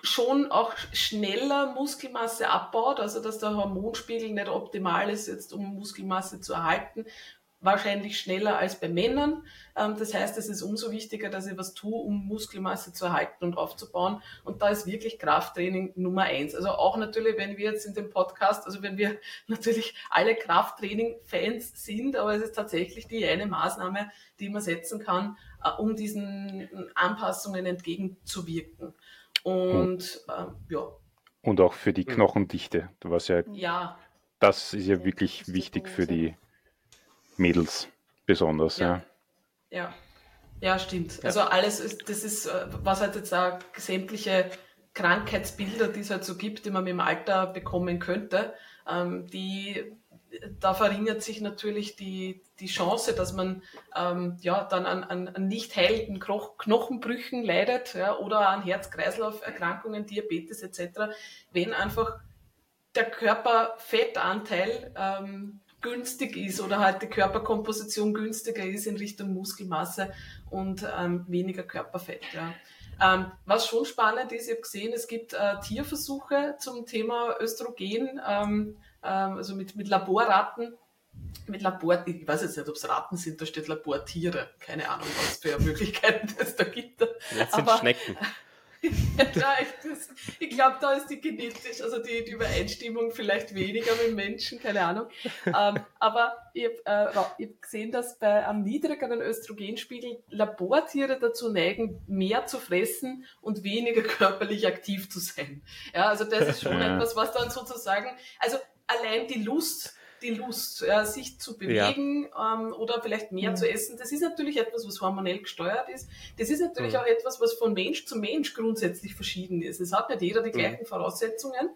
schon auch schneller Muskelmasse abbaut, also dass der Hormonspiegel nicht optimal ist, jetzt um Muskelmasse zu erhalten, wahrscheinlich schneller als bei Männern. Ähm, das heißt, es ist umso wichtiger, dass ich was tue, um Muskelmasse zu erhalten und aufzubauen. Und da ist wirklich Krafttraining Nummer eins. Also auch natürlich, wenn wir jetzt in dem Podcast, also wenn wir (laughs) natürlich alle Krafttraining-Fans sind, aber es ist tatsächlich die eine Maßnahme, die man setzen kann, äh, um diesen Anpassungen entgegenzuwirken. Und äh, ja. Und auch für die Knochendichte, was ja, ja. das ist ja wirklich wichtig für die Mädels besonders, ja. Ja, ja, ja stimmt. Ja. Also alles ist, das ist, äh, was halt jetzt auch sämtliche Krankheitsbilder, die es halt so gibt, die man mit dem Alter bekommen könnte, ähm, die da verringert sich natürlich die, die Chance, dass man ähm, ja, dann an, an, an nicht heilenden Knochenbrüchen leidet ja, oder an Herz-Kreislauf-Erkrankungen, Diabetes etc., wenn einfach der Körperfettanteil ähm, günstig ist oder halt die Körperkomposition günstiger ist in Richtung Muskelmasse und ähm, weniger Körperfett. Ja. Ähm, was schon spannend ist, ich habe gesehen, es gibt äh, Tierversuche zum Thema Östrogen, ähm, ähm, also mit, mit Laborratten, mit Labor, ich weiß jetzt nicht, ob es Ratten sind, da steht Labortiere, keine Ahnung, was für Möglichkeiten (laughs) es da gibt. Das sind Aber, Schnecken. Ja, ich glaube, da ist die genetisch, also die, die, Übereinstimmung vielleicht weniger mit Menschen, keine Ahnung. Ähm, aber ich habe äh, hab gesehen, dass bei einem niedrigeren Östrogenspiegel Labortiere dazu neigen, mehr zu fressen und weniger körperlich aktiv zu sein. Ja, also das ist schon ja. etwas, was dann sozusagen, also allein die Lust die Lust, ja, sich zu bewegen ja. ähm, oder vielleicht mehr mhm. zu essen. Das ist natürlich etwas, was hormonell gesteuert ist. Das ist natürlich mhm. auch etwas, was von Mensch zu Mensch grundsätzlich verschieden ist. Es hat nicht jeder die mhm. gleichen Voraussetzungen.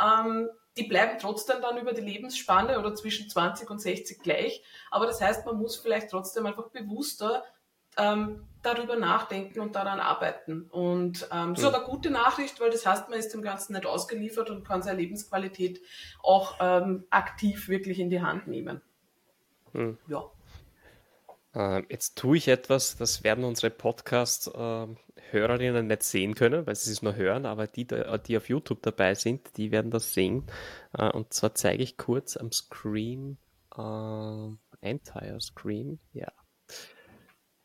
Ähm, die bleiben trotzdem dann über die Lebensspanne oder zwischen 20 und 60 gleich. Aber das heißt, man muss vielleicht trotzdem einfach bewusster ähm, darüber nachdenken und daran arbeiten. Und ähm, das ist aber eine gute Nachricht, weil das heißt, man ist dem Ganzen nicht ausgeliefert und kann seine Lebensqualität auch ähm, aktiv wirklich in die Hand nehmen. Hm. Ja. Äh, jetzt tue ich etwas, das werden unsere Podcast-Hörerinnen nicht sehen können, weil sie es nur hören, aber die, die auf YouTube dabei sind, die werden das sehen. Äh, und zwar zeige ich kurz am Screen, äh, Entire Screen, ja,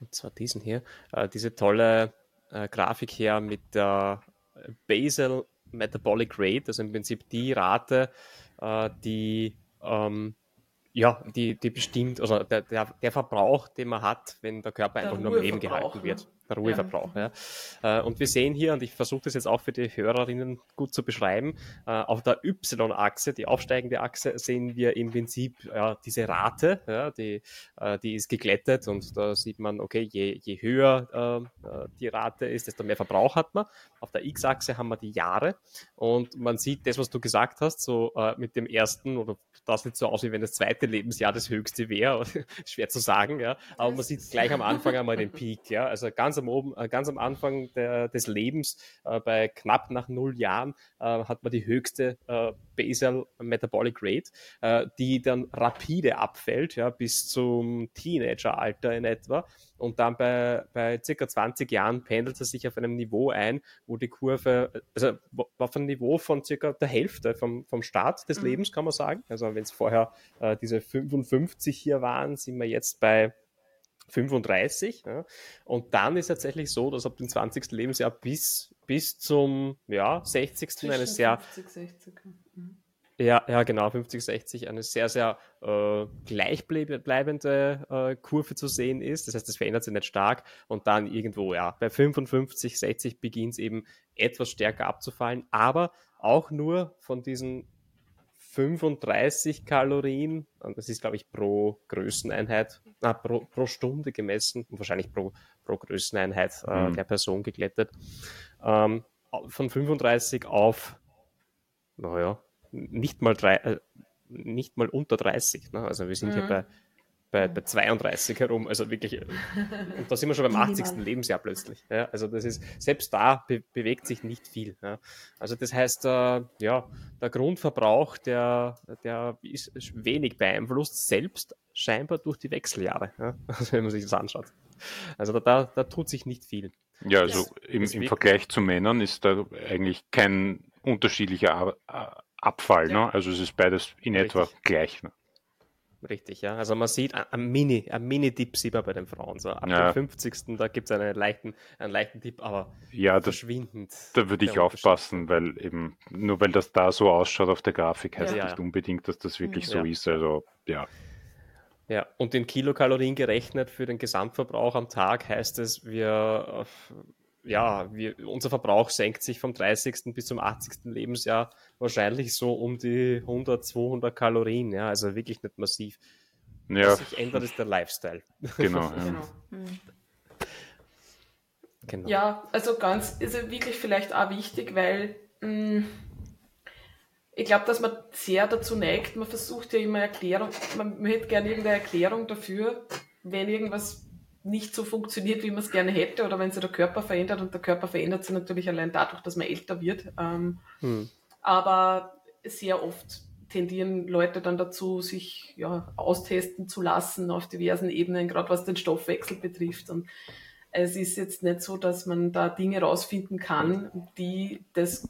und zwar diesen hier, äh, diese tolle äh, Grafik her mit der Basal Metabolic Rate, also im Prinzip die Rate, äh, die ähm, ja, die, die bestimmt, also der, der, der Verbrauch, den man hat, wenn der Körper der einfach nur am Leben gehalten wird. Der Ruheverbrauch, ja. ja. Äh, und wir sehen hier, und ich versuche das jetzt auch für die Hörerinnen gut zu beschreiben, äh, auf der Y-Achse, die aufsteigende Achse, sehen wir im Prinzip ja, diese Rate, ja, die, äh, die ist geglättet und da sieht man, okay, je, je höher die Rate ist, desto mehr Verbrauch hat man. Auf der X-Achse haben wir die Jahre und man sieht das, was du gesagt hast, so mit dem ersten, oder das sieht so aus, wie wenn das zweite Lebensjahr das höchste wäre, (laughs) schwer zu sagen, ja, aber man sieht gleich am Anfang einmal den (laughs) Peak, ja, also ganz ganz am, oben, äh, ganz am Anfang der, des Lebens, äh, bei knapp nach null Jahren, äh, hat man die höchste äh, Basal Metabolic Rate, äh, die dann rapide abfällt, ja, bis zum Teenageralter in etwa. Und dann bei, bei circa 20 Jahren pendelt es sich auf einem Niveau ein, wo die Kurve, also auf einem Niveau von circa der Hälfte vom, vom Start des mhm. Lebens, kann man sagen. Also wenn es vorher äh, diese 55 hier waren, sind wir jetzt bei 35. Ja. Und dann ist tatsächlich so, dass ab dem 20. Lebensjahr bis, bis zum ja, 60. Zwischen eine sehr. 50, 60. Mhm. Ja, ja, genau, 50, 60, eine sehr, sehr äh, gleichbleibende äh, Kurve zu sehen ist. Das heißt, es verändert sich nicht stark und dann irgendwo, ja, bei 55, 60 beginnt es eben etwas stärker abzufallen, aber auch nur von diesen 35 Kalorien, das ist, glaube ich, pro Größeneinheit, na, pro, pro Stunde gemessen und wahrscheinlich pro, pro Größeneinheit äh, mhm. der Person geglättet, ähm, von 35 auf, naja, nicht mal, drei, äh, nicht mal unter 30. Ne? Also wir sind mhm. hier bei bei, bei 32 herum. Also wirklich, und da sind wir schon beim 80. Lebensjahr plötzlich. Ja, also das ist, selbst da be bewegt sich nicht viel. Ja. Also das heißt, äh, ja, der Grundverbrauch, der, der ist wenig beeinflusst, selbst scheinbar durch die Wechseljahre, ja, (laughs) also wenn man sich das anschaut. Also da, da, da tut sich nicht viel. Ja, also im, im Vergleich zu Männern ist da eigentlich kein unterschiedlicher Abfall. Ja. Ne? Also es ist beides in Richtig. etwa gleich. Ne? Richtig, ja. Also man sieht ein Mini, ein Mini-Dip sieht man bei den Frauen. So ab ja. dem 50. da gibt es einen leichten, einen leichten Dip, aber ja, verschwindend. Da würde ich aufpassen, weil eben, nur weil das da so ausschaut auf der Grafik, heißt ja. nicht unbedingt, dass das wirklich so ja. ist. Also ja. Ja, und in Kilokalorien gerechnet für den Gesamtverbrauch am Tag heißt es, wir ja, wir, unser Verbrauch senkt sich vom 30. bis zum 80. Lebensjahr wahrscheinlich so um die 100, 200 Kalorien. Ja, also wirklich nicht massiv. Ja. Was sich ändert, ist der Lifestyle. (laughs) Genau. Ja. genau. Mhm. genau. Ja, also ganz, ist also wirklich vielleicht auch wichtig, weil mh, mm, ich glaube, dass man sehr dazu neigt, man versucht ja immer Erklärung, man, man hätte gerne irgendeine Erklärung dafür, wenn irgendwas nicht so funktioniert, wie man es gerne hätte, oder wenn sich der Körper verändert und der Körper verändert sich natürlich allein dadurch, dass man älter wird. Ähm, hm. Aber sehr oft tendieren Leute dann dazu, sich ja, austesten zu lassen auf diversen Ebenen, gerade was den Stoffwechsel betrifft. Und es ist jetzt nicht so, dass man da Dinge rausfinden kann, die das,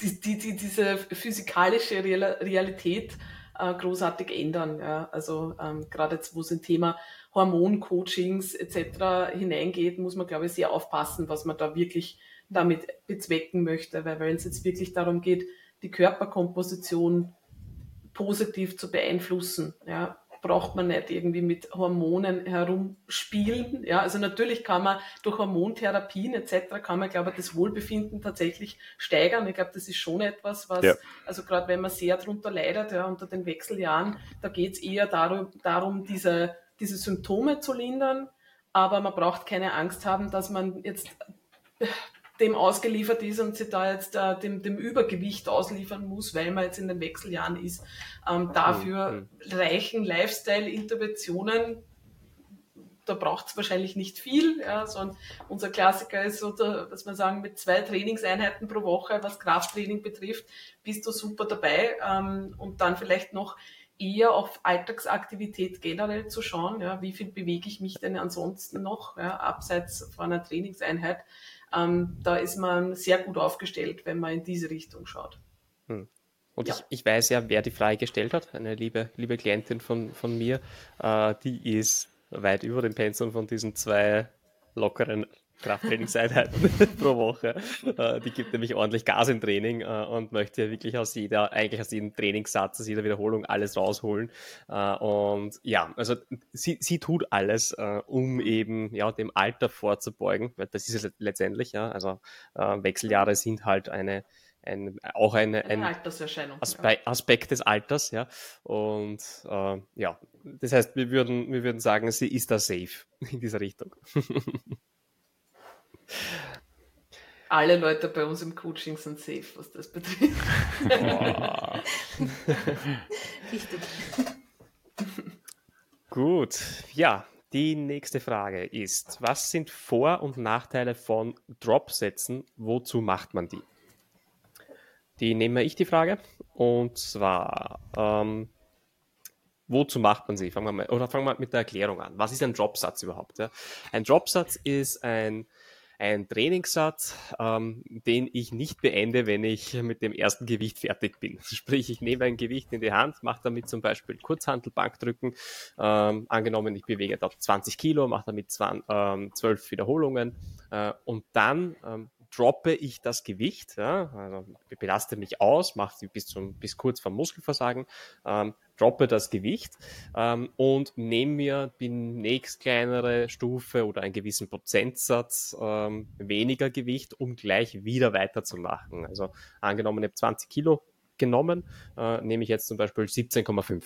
die, die, die diese physikalische Realität äh, großartig ändern. Ja. Also ähm, gerade jetzt, wo es ein Thema Hormoncoachings etc. hineingeht, muss man, glaube ich, sehr aufpassen, was man da wirklich damit bezwecken möchte. Weil wenn es jetzt wirklich darum geht, die Körperkomposition positiv zu beeinflussen, ja, braucht man nicht irgendwie mit Hormonen herumspielen. Ja, also natürlich kann man durch Hormontherapien etc. kann man, glaube ich, das Wohlbefinden tatsächlich steigern. Ich glaube, das ist schon etwas, was, ja. also gerade wenn man sehr darunter leidet, ja, unter den Wechseljahren, da geht es eher darum, darum diese, diese Symptome zu lindern. Aber man braucht keine Angst haben, dass man jetzt dem ausgeliefert ist und sich da jetzt äh, dem, dem Übergewicht ausliefern muss, weil man jetzt in den Wechseljahren ist. Ähm, dafür mhm. reichen Lifestyle-Interventionen, da braucht es wahrscheinlich nicht viel. Ja, so unser Klassiker ist so, dass man sagen, mit zwei Trainingseinheiten pro Woche, was Krafttraining betrifft, bist du super dabei. Ähm, und dann vielleicht noch eher auf Alltagsaktivität generell zu schauen. Ja, wie viel bewege ich mich denn ansonsten noch, ja, abseits von einer Trainingseinheit? Ähm, da ist man sehr gut aufgestellt, wenn man in diese Richtung schaut. Hm. Und ja. ich, ich weiß ja, wer die Frage gestellt hat. Eine liebe, liebe Klientin von, von mir, äh, die ist weit über dem Pensum von diesen zwei lockeren Krafttrainingseinheiten (laughs) pro Woche. Äh, die gibt nämlich ordentlich Gas im Training äh, und möchte wirklich aus jeder, eigentlich aus jedem Trainingssatz, aus jeder Wiederholung alles rausholen. Äh, und ja, also sie, sie tut alles, um eben ja dem Alter vorzubeugen, weil das ist es letztendlich, ja. Also Wechseljahre sind halt eine ein, auch eine, ein Aspe ja. Aspekt des Alters, ja. Und äh, ja, das heißt, wir würden, wir würden sagen, sie ist da safe in dieser Richtung. (laughs) Alle Leute bei uns im Coaching sind safe, was das betrifft. (laughs) Richtig. Gut, ja, die nächste Frage ist, was sind Vor- und Nachteile von Drop-Sätzen? Wozu macht man die? Die nehme ich die Frage. Und zwar, ähm, wozu macht man sie? Fangen wir mal, oder fangen wir mit der Erklärung an. Was ist ein Dropsatz überhaupt? Ja? Ein Dropsatz ist ein ein Trainingssatz, ähm, den ich nicht beende, wenn ich mit dem ersten Gewicht fertig bin. (laughs) Sprich, ich nehme ein Gewicht in die Hand, mache damit zum Beispiel Kurzhantelbankdrücken. Ähm, angenommen, ich bewege dort 20 Kilo, mache damit 20, ähm, 12 Wiederholungen äh, und dann ähm, droppe ich das Gewicht, ja, also belaste mich aus, mache bis, zum, bis kurz vor Muskelversagen, ähm, droppe das Gewicht ähm, und nehme mir die nächst kleinere Stufe oder einen gewissen Prozentsatz ähm, weniger Gewicht, um gleich wieder weiterzumachen. Also angenommen, ich habe 20 Kilo genommen, äh, nehme ich jetzt zum Beispiel 17,5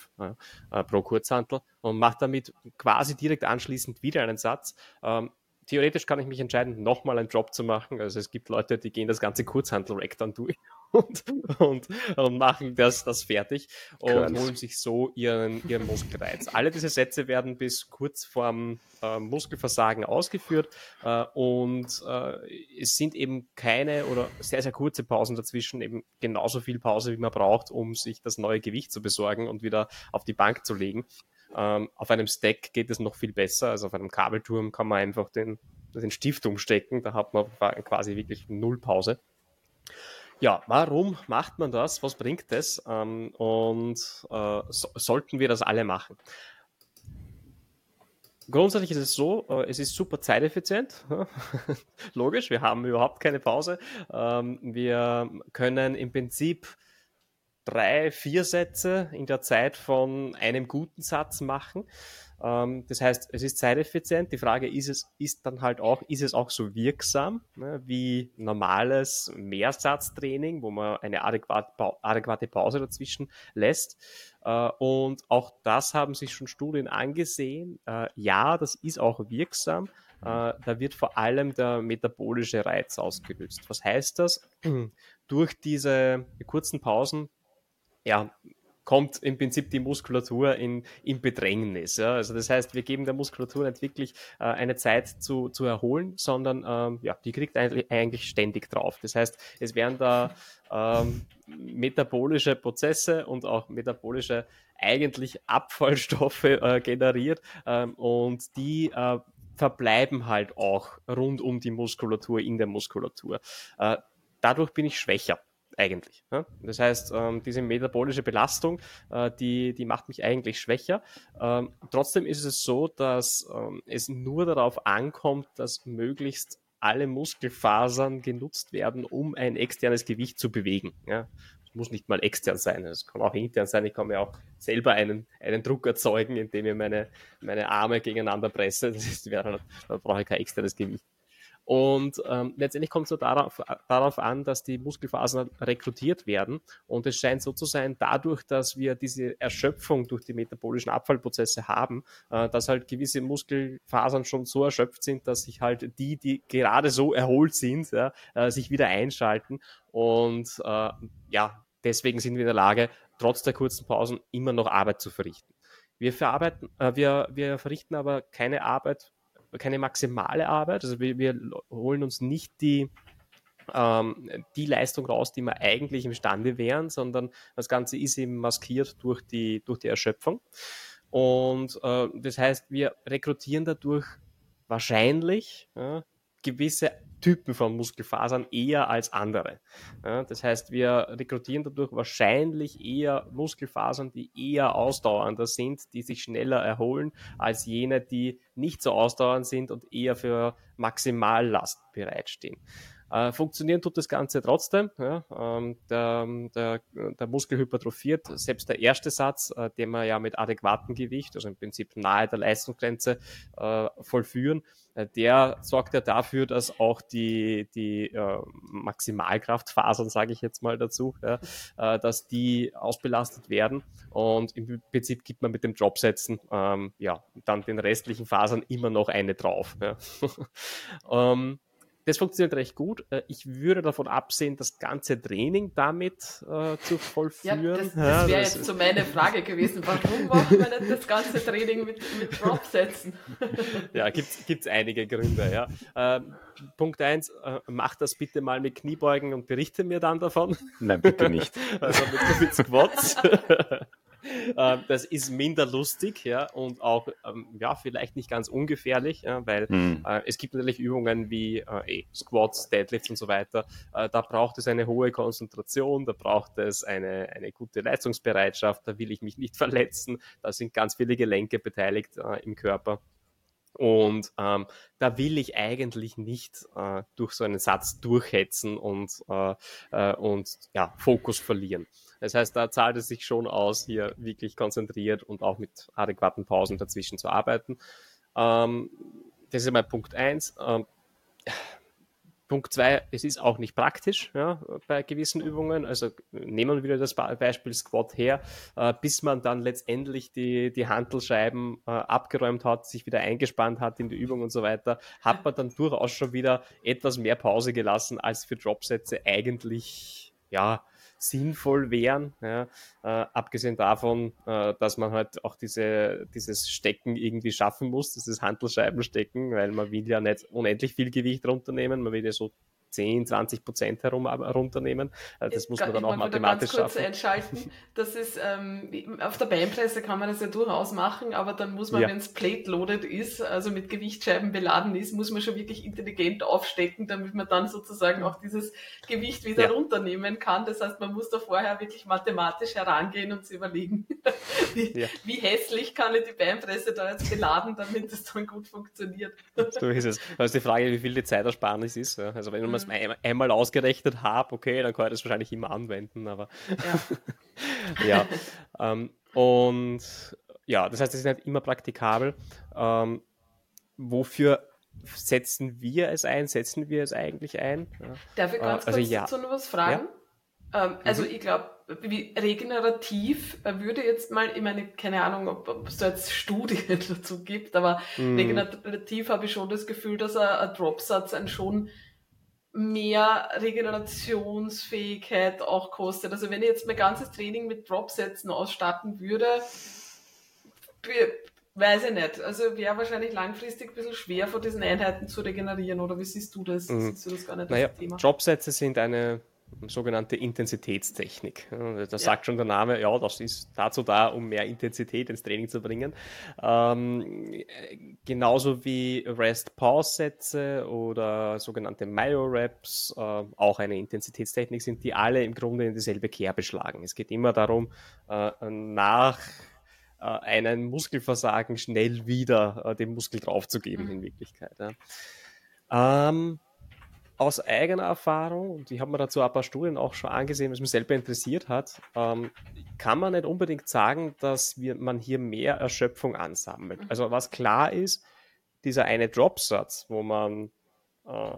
äh, pro Kurzhantel und mache damit quasi direkt anschließend wieder einen Satz. Ähm, theoretisch kann ich mich entscheiden, nochmal einen Job zu machen. Also es gibt Leute, die gehen das ganze Kurzhandel-Rack dann durch und, und, und, machen das, das fertig und Könnt. holen sich so ihren, ihren Muskelreiz. Alle diese Sätze werden bis kurz vorm äh, Muskelversagen ausgeführt äh, und äh, es sind eben keine oder sehr, sehr kurze Pausen dazwischen, eben genauso viel Pause, wie man braucht, um sich das neue Gewicht zu besorgen und wieder auf die Bank zu legen. Ähm, auf einem Stack geht es noch viel besser. Also auf einem Kabelturm kann man einfach den, den Stift umstecken. Da hat man quasi wirklich null Pause. Ja, warum macht man das? Was bringt das? Ähm, und äh, so, sollten wir das alle machen? Grundsätzlich ist es so, äh, es ist super zeiteffizient. (laughs) Logisch, wir haben überhaupt keine Pause. Ähm, wir können im Prinzip drei, vier Sätze in der Zeit von einem guten Satz machen. Ähm, das heißt, es ist zeiteffizient. Die Frage ist es, ist dann halt auch, ist es auch so wirksam ne, wie normales Mehrsatztraining, wo man eine adäquate, Pause dazwischen lässt. Äh, und auch das haben sich schon Studien angesehen. Äh, ja, das ist auch wirksam, äh, da wird vor allem der metabolische Reiz ausgelöst. Was heißt das? (clears throat) Durch diese kurzen Pausen ja, kommt im Prinzip die Muskulatur in, in Bedrängnis. Ja? Also das heißt, wir geben der Muskulatur nicht wirklich äh, eine Zeit zu, zu erholen, sondern ähm, ja, die kriegt eigentlich, eigentlich ständig drauf. Das heißt, es werden da ähm, metabolische Prozesse und auch metabolische eigentlich Abfallstoffe äh, generiert ähm, und die äh, verbleiben halt auch rund um die Muskulatur in der Muskulatur. Äh, dadurch bin ich schwächer eigentlich. Ja? Das heißt, ähm, diese metabolische Belastung, äh, die, die macht mich eigentlich schwächer. Ähm, trotzdem ist es so, dass ähm, es nur darauf ankommt, dass möglichst alle Muskelfasern genutzt werden, um ein externes Gewicht zu bewegen. Ja? Muss nicht mal extern sein, es kann auch intern sein. Ich kann mir auch selber einen, einen Druck erzeugen, indem ich meine, meine Arme gegeneinander presse. Das ist, (laughs) da brauche ich kein externes Gewicht. Und ähm, letztendlich kommt es so darauf, darauf an, dass die Muskelfasern rekrutiert werden. Und es scheint so zu sein, dadurch, dass wir diese Erschöpfung durch die metabolischen Abfallprozesse haben, äh, dass halt gewisse Muskelfasern schon so erschöpft sind, dass sich halt die, die gerade so erholt sind, ja, äh, sich wieder einschalten. Und äh, ja, deswegen sind wir in der Lage, trotz der kurzen Pausen immer noch Arbeit zu verrichten. Wir verarbeiten, äh, wir, wir verrichten aber keine Arbeit keine maximale Arbeit. Also wir, wir holen uns nicht die, ähm, die Leistung raus, die wir eigentlich imstande wären, sondern das Ganze ist eben maskiert durch die, durch die Erschöpfung. Und äh, das heißt, wir rekrutieren dadurch wahrscheinlich ja, gewisse Typen von Muskelfasern eher als andere. Ja, das heißt, wir rekrutieren dadurch wahrscheinlich eher Muskelfasern, die eher ausdauernder sind, die sich schneller erholen, als jene, die nicht so ausdauernd sind und eher für Maximallast bereitstehen. Äh, funktionieren tut das Ganze trotzdem. Ja, ähm, der, der, der Muskel hypertrophiert. Selbst der erste Satz, äh, den wir ja mit adäquatem Gewicht, also im Prinzip nahe der Leistungsgrenze, äh, vollführen, äh, der sorgt ja dafür, dass auch die, die äh, Maximalkraftfasern, sage ich jetzt mal dazu, ja, äh, dass die ausbelastet werden. Und im Prinzip gibt man mit dem Dropsetzen ähm, ja, dann den restlichen Fasern immer noch eine drauf. Ja. (laughs) ähm, das funktioniert recht gut. Äh, ich würde davon absehen, das ganze Training damit äh, zu vollführen. Ja, das, das wäre jetzt so meine Frage gewesen. Warum macht man nicht das ganze Training mit, mit Dropsätzen? ja, gibt es einige Gründe. Ja. Ähm, Punkt eins: äh, mach das bitte mal mit Kniebeugen und berichte mir dann davon. Nein, bitte nicht. (laughs) also mit, mit Squats. (laughs) (laughs) Ähm, das ist minder lustig, ja, und auch, ähm, ja, vielleicht nicht ganz ungefährlich, ja, weil mhm. äh, es gibt natürlich Übungen wie äh, eh, Squats, Deadlifts und so weiter. Äh, da braucht es eine hohe Konzentration, da braucht es eine, eine gute Leistungsbereitschaft, da will ich mich nicht (laughs) verletzen, da sind ganz viele Gelenke beteiligt äh, im Körper. Und ähm, da will ich eigentlich nicht äh, durch so einen Satz durchhetzen und, äh, äh, und ja, Fokus verlieren. Das heißt, da zahlt es sich schon aus, hier wirklich konzentriert und auch mit adäquaten Pausen dazwischen zu arbeiten. Ähm, das ist mein Punkt eins. Ähm, Punkt zwei, es ist auch nicht praktisch ja, bei gewissen Übungen. Also nehmen wir wieder das Beispiel Squat her, äh, bis man dann letztendlich die, die Handelscheiben äh, abgeräumt hat, sich wieder eingespannt hat in die Übung und so weiter, hat man dann durchaus schon wieder etwas mehr Pause gelassen, als für Dropsätze eigentlich ja, sinnvoll wären. Ja, äh, abgesehen davon, äh, dass man halt auch diese, dieses Stecken irgendwie schaffen muss, dieses Handelscheibenstecken, weil man will ja nicht unendlich viel Gewicht runternehmen, man will ja so 10, 20 Prozent herum runternehmen. Äh, das muss man dann auch mathematisch ganz kurz schaffen. entschalten. (laughs) Das ist, ähm, auf der Beinpresse kann man das ja durchaus machen, aber dann muss man, ja. wenn es plate-loaded ist, also mit Gewichtscheiben beladen ist, muss man schon wirklich intelligent aufstecken, damit man dann sozusagen auch dieses Gewicht wieder ja. runternehmen kann. Das heißt, man muss da vorher wirklich mathematisch herangehen und sich überlegen, (laughs) wie, ja. wie hässlich kann ich die Beinpresse da jetzt beladen, damit das dann gut funktioniert. So ist es. Also die Frage, wie viel die Zeitersparnis ist. Also wenn man es mhm. einmal ausgerechnet habe, okay, dann kann ich das wahrscheinlich immer anwenden, aber ja. (laughs) ja ähm, und ja, das heißt, es ist nicht immer praktikabel. Ähm, wofür setzen wir es ein? Setzen wir es eigentlich ein? Darf ich ganz äh, also, kurz ja. dazu noch was fragen? Ja? Ähm, also mhm. ich glaube, wie regenerativ würde jetzt mal, ich meine, keine Ahnung, ob, ob es da jetzt Studien (laughs) dazu gibt, aber mm. regenerativ habe ich schon das Gefühl, dass ein, ein Dropsatz ein schon mehr Regenerationsfähigkeit auch kostet. Also wenn ich jetzt mein ganzes Training mit Dropsätzen ausstatten würde, weiß ich nicht. Also wäre wahrscheinlich langfristig ein bisschen schwer, von diesen Einheiten zu regenerieren. Oder wie siehst du das? Mhm. Siehst du das gar nicht naja, Thema? Dropsätze sind eine sogenannte Intensitätstechnik. Da ja. sagt schon der Name, ja, das ist dazu da, um mehr Intensität ins Training zu bringen. Ähm, genauso wie Rest-Pause-Sätze oder sogenannte Myo-Raps äh, auch eine Intensitätstechnik sind, die alle im Grunde in dieselbe Kerbe schlagen. Es geht immer darum, äh, nach äh, einem Muskelversagen schnell wieder äh, den Muskel draufzugeben mhm. in Wirklichkeit. Ja. Ähm, aus eigener Erfahrung, und ich habe mir dazu ein paar Studien auch schon angesehen, was mich selber interessiert hat, ähm, kann man nicht unbedingt sagen, dass wir, man hier mehr Erschöpfung ansammelt. Mhm. Also was klar ist, dieser eine Dropsatz, wo man äh,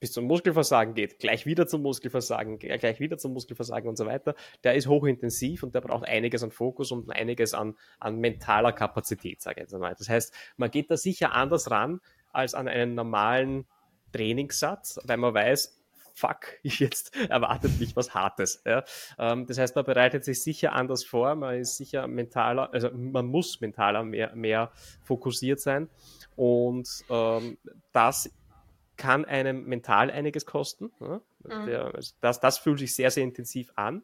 bis zum Muskelversagen geht, gleich wieder zum Muskelversagen, gleich wieder zum Muskelversagen und so weiter, der ist hochintensiv und der braucht einiges an Fokus und einiges an, an mentaler Kapazität, sage ich jetzt einmal. Das heißt, man geht da sicher anders ran als an einen normalen Trainingssatz, weil man weiß, fuck, (laughs) jetzt erwartet mich was Hartes. Ja? Ähm, das heißt, man bereitet sich sicher anders vor, man ist sicher mentaler, also man muss mentaler mehr, mehr fokussiert sein. Und ähm, das kann einem mental einiges kosten. Ja? Mhm. Der, also das, das fühlt sich sehr, sehr intensiv an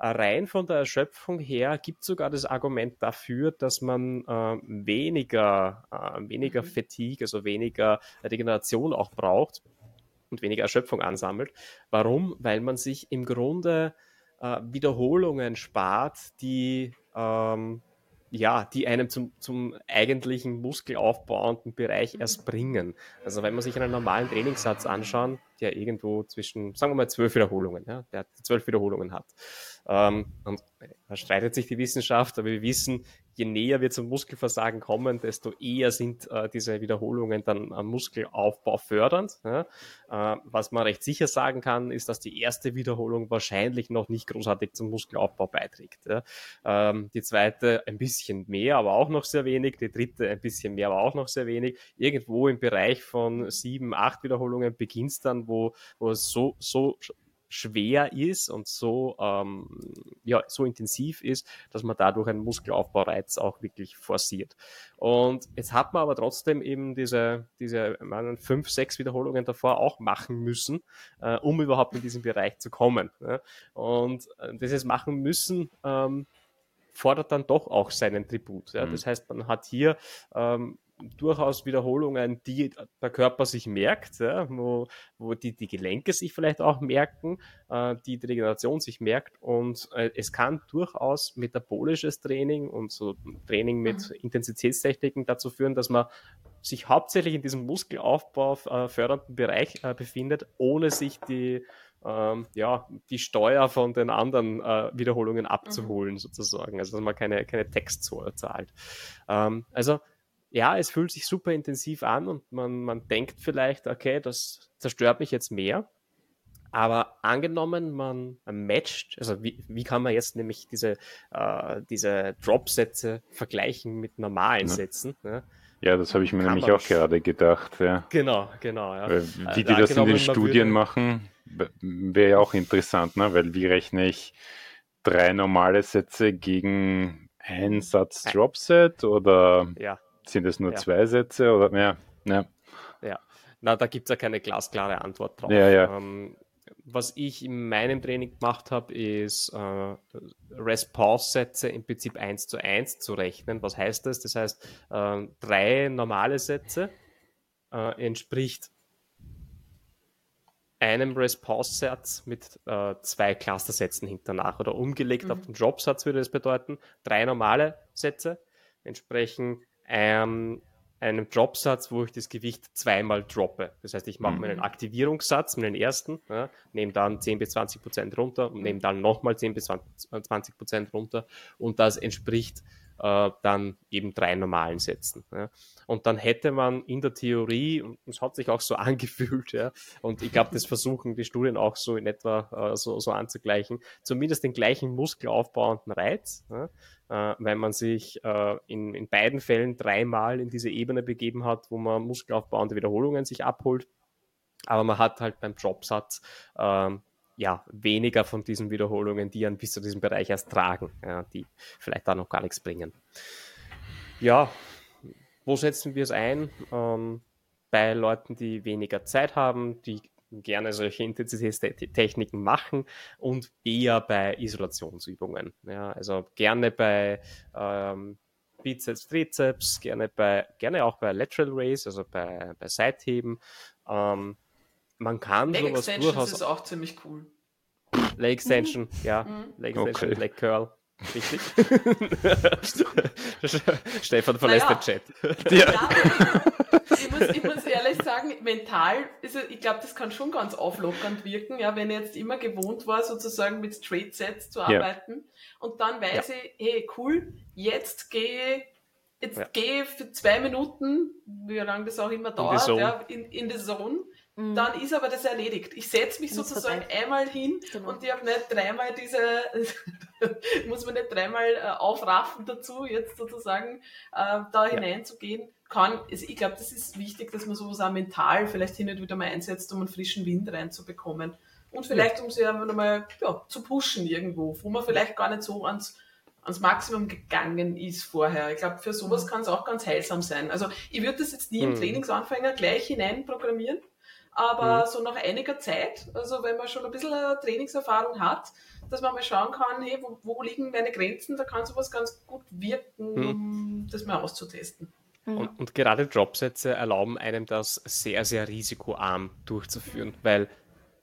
rein von der Erschöpfung her gibt es sogar das Argument dafür, dass man äh, weniger, äh, weniger mhm. Fatigue, also weniger Regeneration auch braucht und weniger Erschöpfung ansammelt. Warum? Weil man sich im Grunde äh, Wiederholungen spart, die ähm, ja, die einem zum, zum eigentlichen muskelaufbauenden Bereich erst bringen. Also wenn man sich einen normalen Trainingssatz anschaut, der irgendwo zwischen, sagen wir mal, zwölf Wiederholungen, ja, der zwölf Wiederholungen hat. Ähm, und da streitet sich die Wissenschaft, aber wir wissen, je näher wir zum Muskelversagen kommen, desto eher sind äh, diese Wiederholungen dann am Muskelaufbau fördernd. Ja? Äh, was man recht sicher sagen kann, ist, dass die erste Wiederholung wahrscheinlich noch nicht großartig zum Muskelaufbau beiträgt. Ja? Ähm, die zweite ein bisschen mehr, aber auch noch sehr wenig. Die dritte ein bisschen mehr, aber auch noch sehr wenig. Irgendwo im Bereich von sieben, acht Wiederholungen beginnt es dann, wo, wo es so, so schwer ist und so, ähm, ja, so intensiv ist, dass man dadurch einen Muskelaufbaureiz auch wirklich forciert. Und jetzt hat man aber trotzdem eben diese, diese meine, fünf, sechs Wiederholungen davor auch machen müssen, äh, um überhaupt in diesen Bereich zu kommen. Ne? Und äh, dieses machen müssen, ähm, fordert dann doch auch seinen Tribut. Ja? Mhm. Das heißt, man hat hier ähm, durchaus Wiederholungen, die der Körper sich merkt, ja, wo, wo die, die Gelenke sich vielleicht auch merken, äh, die die Regeneration sich merkt und äh, es kann durchaus metabolisches Training und so Training mit mhm. Intensitätstechniken dazu führen, dass man sich hauptsächlich in diesem Muskelaufbau äh, fördernden Bereich äh, befindet, ohne sich die ähm, ja, die Steuer von den anderen äh, Wiederholungen abzuholen, mhm. sozusagen. Also dass man keine, keine Textzoll zahlt. Ähm, also ja, es fühlt sich super intensiv an und man, man denkt vielleicht, okay, das zerstört mich jetzt mehr. Aber angenommen, man matcht, also wie, wie kann man jetzt nämlich diese, äh, diese Drop-Sätze vergleichen mit normalen ja. Sätzen? Ne? Ja, das habe ich mir kann nämlich auch gerade gedacht. Ja. Genau, genau. Ja. Weil, wie die das in den Studien würde... machen, wäre ja auch interessant, ne? weil wie rechne ich drei normale Sätze gegen einen Satz Dropset oder ja. Sind es nur ja. zwei Sätze oder mehr? Ja. ja. Na, da gibt es ja keine glasklare Antwort drauf. Ja, ja. Ähm, was ich in meinem Training gemacht habe, ist äh, Rest-Pause-Sätze im Prinzip 1 zu 1 zu rechnen. Was heißt das? Das heißt, äh, drei normale Sätze äh, entspricht einem Rest-Pause-Satz mit äh, zwei Cluster-Sätzen hinternach oder umgelegt mhm. auf den Drop-Satz würde das bedeuten. Drei normale Sätze entsprechen ähm, einem Dropsatz, wo ich das Gewicht zweimal droppe. Das heißt, ich mache mhm. meinen Aktivierungssatz, meinen ersten, ja, nehme dann 10 bis 20 Prozent runter und nehme dann nochmal 10 bis 20 Prozent runter und das entspricht äh, dann eben drei normalen Sätzen. Ja. Und dann hätte man in der Theorie, und es hat sich auch so (laughs) angefühlt, ja, und ich glaube, das versuchen die Studien auch so in etwa äh, so, so anzugleichen, zumindest den gleichen muskelaufbauenden Reiz, ja, äh, wenn man sich äh, in, in beiden Fällen dreimal in diese Ebene begeben hat, wo man muskelaufbauende Wiederholungen sich abholt. Aber man hat halt beim Dropsatz ähm, ja, weniger von diesen Wiederholungen, die einen bis zu diesem Bereich erst tragen, ja, die vielleicht da noch gar nichts bringen. Ja, wo setzen wir es ein? Ähm, bei Leuten, die weniger Zeit haben, die gerne solche Intensitätstechniken machen und eher bei Isolationsübungen. Ja, also gerne bei ähm, Bizeps, Trizeps, gerne bei, gerne auch bei Lateral Raise, also bei, bei Seitheben. Ähm, man kann Leg sowas Extensions durchaus. ist auch ziemlich cool. Leg Extension, ja. Mhm. Leg Extension, Okay. Leg Curl. Richtig. (laughs) Stefan verlässt Naja. den Chat. Ja, ich, muss, ich muss ehrlich sagen, mental, ist, ich glaube, das kann schon ganz auflockernd wirken, ja, wenn ich jetzt immer gewohnt war, sozusagen mit Straight Sets zu arbeiten. Und dann weiß ich, hey, cool, jetzt gehe jetzt Ja. gehe ich für zwei Minuten, wie lange das auch immer dauert, Zone. ja, in, in die Zone. Mhm. Dann ist aber das erledigt. Ich setze mich ist sozusagen einmal hin Genau. und ich habe nicht dreimal diese, (laughs) muss man nicht dreimal äh, aufraffen dazu, jetzt sozusagen äh, da hineinzugehen. Kann, also ich glaube, das ist wichtig, dass man sowas auch mental vielleicht hin und wieder mal einsetzt, um einen frischen Wind reinzubekommen. Und vielleicht, um sie einfach nochmal ja, zu pushen irgendwo, wo man vielleicht gar nicht so ans, ans Maximum gegangen ist vorher. Ich glaube, für sowas kann es auch ganz heilsam sein. Also ich würde das jetzt nie im Mhm. Trainingsanfänger gleich hinein programmieren, aber so nach einiger Zeit, also wenn man schon ein bisschen eine Trainingserfahrung hat, dass man mal schauen kann, hey, wo, wo liegen meine Grenzen, da kann sowas ganz gut wirken, um das mal auszutesten. Und, und gerade Dropsätze erlauben einem das sehr, sehr risikoarm durchzuführen, weil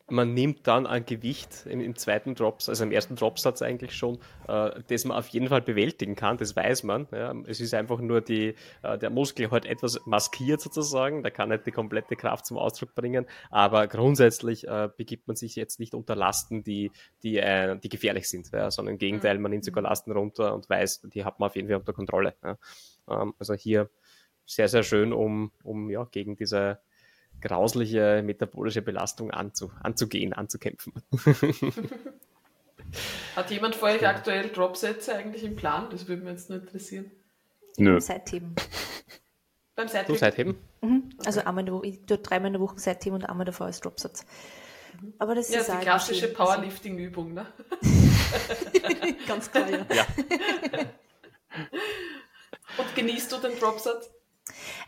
man nimmt dann ein Gewicht im, im zweiten Drops, also im ersten Dropsatz eigentlich schon, äh, das man auf jeden Fall bewältigen kann, das weiß man. Ja. Es ist einfach nur die, äh, der Muskel halt etwas maskiert sozusagen, der kann nicht die komplette Kraft zum Ausdruck bringen, aber grundsätzlich äh, begibt man sich jetzt nicht unter Lasten, die, die, äh, die gefährlich sind, ja, sondern im Gegenteil, man nimmt sogar Lasten runter und weiß, die hat man auf jeden Fall unter Kontrolle. Ja. Ähm, also hier sehr, sehr schön, um, um ja, gegen diese grausliche metabolische Belastung anzu, anzugehen, anzukämpfen. (laughs) Hat jemand vor euch aktuell Dropsätze eigentlich im Plan? Das würde mich jetzt nur interessieren. Nö. Seitheben. Beim Du Seitheben? Seitheben? Mhm. Also einmal in der Woche, ich tue dreimal in der Woche Seitheben und einmal davor als Dropsatz. Aber das Ja, ist die klassische. Powerlifting-Übung, ne? (laughs) Ganz klar, ja. Ja. (laughs) Und genießt du den Dropsatz?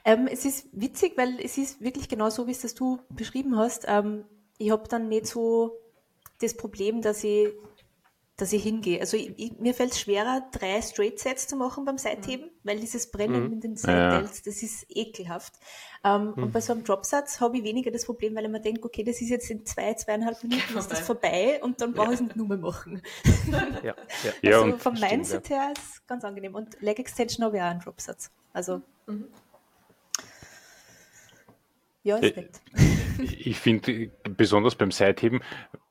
Ähm, es ist witzig, weil es ist wirklich genau so, wie es das du beschrieben hast. Ähm, ich habe dann nicht so das Problem, dass ich, dass ich hingehe. Also ich, ich, mir fällt es schwerer, drei Straight Sets zu machen beim Seitheben, weil dieses Brennen Mhm. mit den Ja. Side-Delts, das ist ekelhaft. Ähm, Und bei so einem Dropsatz habe ich weniger das Problem, weil ich mir denke, okay, das ist jetzt in zwei, zweieinhalb Minuten ist das vorbei und dann brauche ich es nicht nur mehr machen. Ja, (laughs) ja. Ja, also und vom Mindset her ist es ganz angenehm. Und Leg Extension habe ich auch einen Dropsatz. Also ja, Äh, nett. (laughs) ich finde, besonders beim Seitheben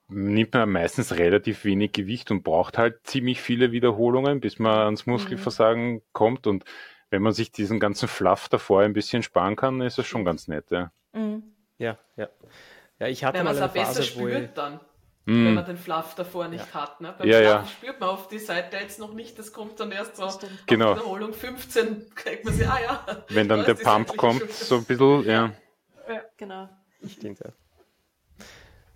nimmt man meistens relativ wenig Gewicht und braucht halt ziemlich viele Wiederholungen, bis man ans Muskelversagen kommt. Und wenn man sich diesen ganzen Fluff davor ein bisschen sparen kann, ist das schon ganz nett. Ja. Mhm. ja, ja. Ja, ich hatte Wenn man mal es eine auch besser Phase, wo ich, spürt dann, Hm. wenn man den Fluff davor nicht hat. Ne? Beim Ja, Schlafen ja. spürt man auf die Seite jetzt noch nicht, das kommt dann erst so auf. Genau. Wiederholung 15, (laughs) kriegt man sie, ah ja. Wenn dann da der Pump kommt, so ein bisschen, (laughs) ja. Genau. Stimmt, ja.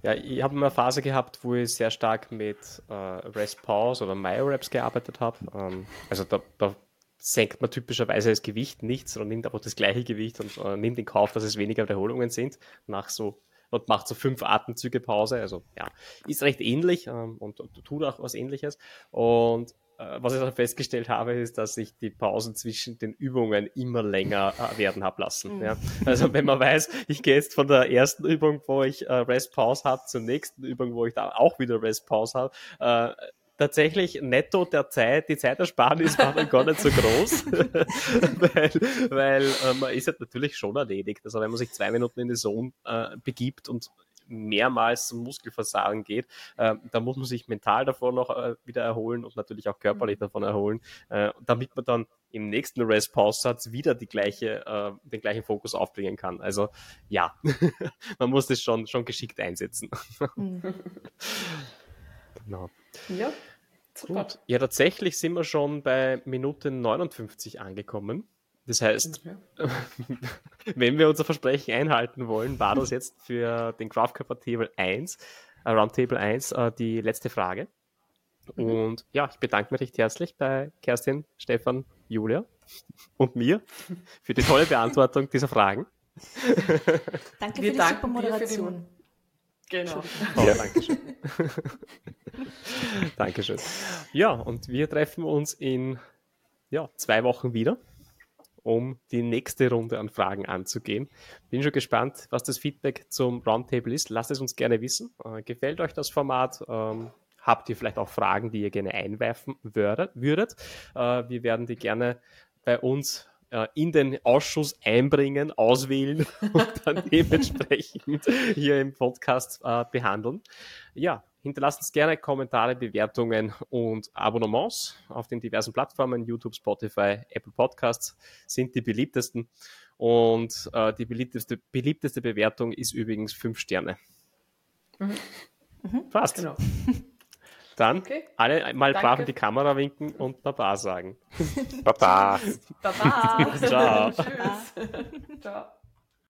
Ja, ich habe mal eine Phase gehabt, wo ich sehr stark mit äh, Rest Pause oder Myoreps gearbeitet habe. Ähm, also da, da senkt man typischerweise das Gewicht nicht, sondern nimmt einfach das gleiche Gewicht und äh, nimmt in Kauf, dass es weniger Wiederholungen sind nach so und macht so fünf Atemzüge Pause. Also ja, ist recht ähnlich ähm, und, und tut auch was ähnliches. Und was ich dann festgestellt habe, ist, dass ich die Pausen zwischen den Übungen immer länger äh, werden habe lassen. Mhm. Ja. Also wenn man weiß, ich gehe jetzt von der ersten Übung, wo ich äh, Rest Pause habe, zur nächsten Übung, wo ich da auch wieder Rest Pause habe, äh, tatsächlich netto der Zeit, die Zeitersparnis war dann gar nicht so groß, (laughs) weil, weil äh, man ist halt natürlich schon erledigt. Also wenn man sich zwei Minuten in die Zone äh, begibt und mehrmals zum Muskelversagen geht, äh, da muss man sich mental davon noch äh, wieder erholen und natürlich auch körperlich mhm. davon erholen, äh, damit man dann im nächsten Rest-Pause-Satz wieder die gleiche, äh, den gleichen Fokus aufbringen kann. Also ja, (laughs) man muss das schon, schon geschickt einsetzen. Mhm. (laughs) genau. Ja, super. Gut. Ja, tatsächlich sind wir schon bei Minute 59 angekommen. Das heißt, okay. (laughs) wenn wir unser Versprechen einhalten wollen, war das jetzt für den Graph Table 1, äh, Roundtable 1, äh, die letzte Frage. Mhm. Und ja, ich bedanke mich recht herzlich bei Kerstin, Stefan, Julia (laughs) und mir für die tolle Beantwortung dieser Fragen. (laughs) Danke wir für die super Moderation. Genau. Oh, ja. Dankeschön. Dankeschön. Ja, und wir treffen uns in ja, zwei Wochen wieder um die nächste Runde an Fragen anzugehen. Bin schon gespannt, was das Feedback zum Roundtable ist. Lasst es uns gerne wissen. Äh, gefällt euch das Format? Ähm, habt ihr vielleicht auch Fragen, die ihr gerne einwerfen würdet? Äh, wir werden die gerne bei uns äh, in den Ausschuss einbringen, auswählen (laughs) und dann (laughs) dementsprechend hier im Podcast behandeln. Ja, Hinterlasst uns gerne Kommentare, Bewertungen und Abonnements auf den diversen Plattformen. YouTube, Spotify, Apple Podcasts sind die beliebtesten. Und äh, die beliebteste, beliebteste Bewertung ist übrigens fünf Sterne. Mhm. Mhm. Fast. Genau. Dann okay. alle mal brav in die Kamera winken und Baba sagen. Baba. Baba. (laughs) Ciao. Tschüss. (laughs) Ciao.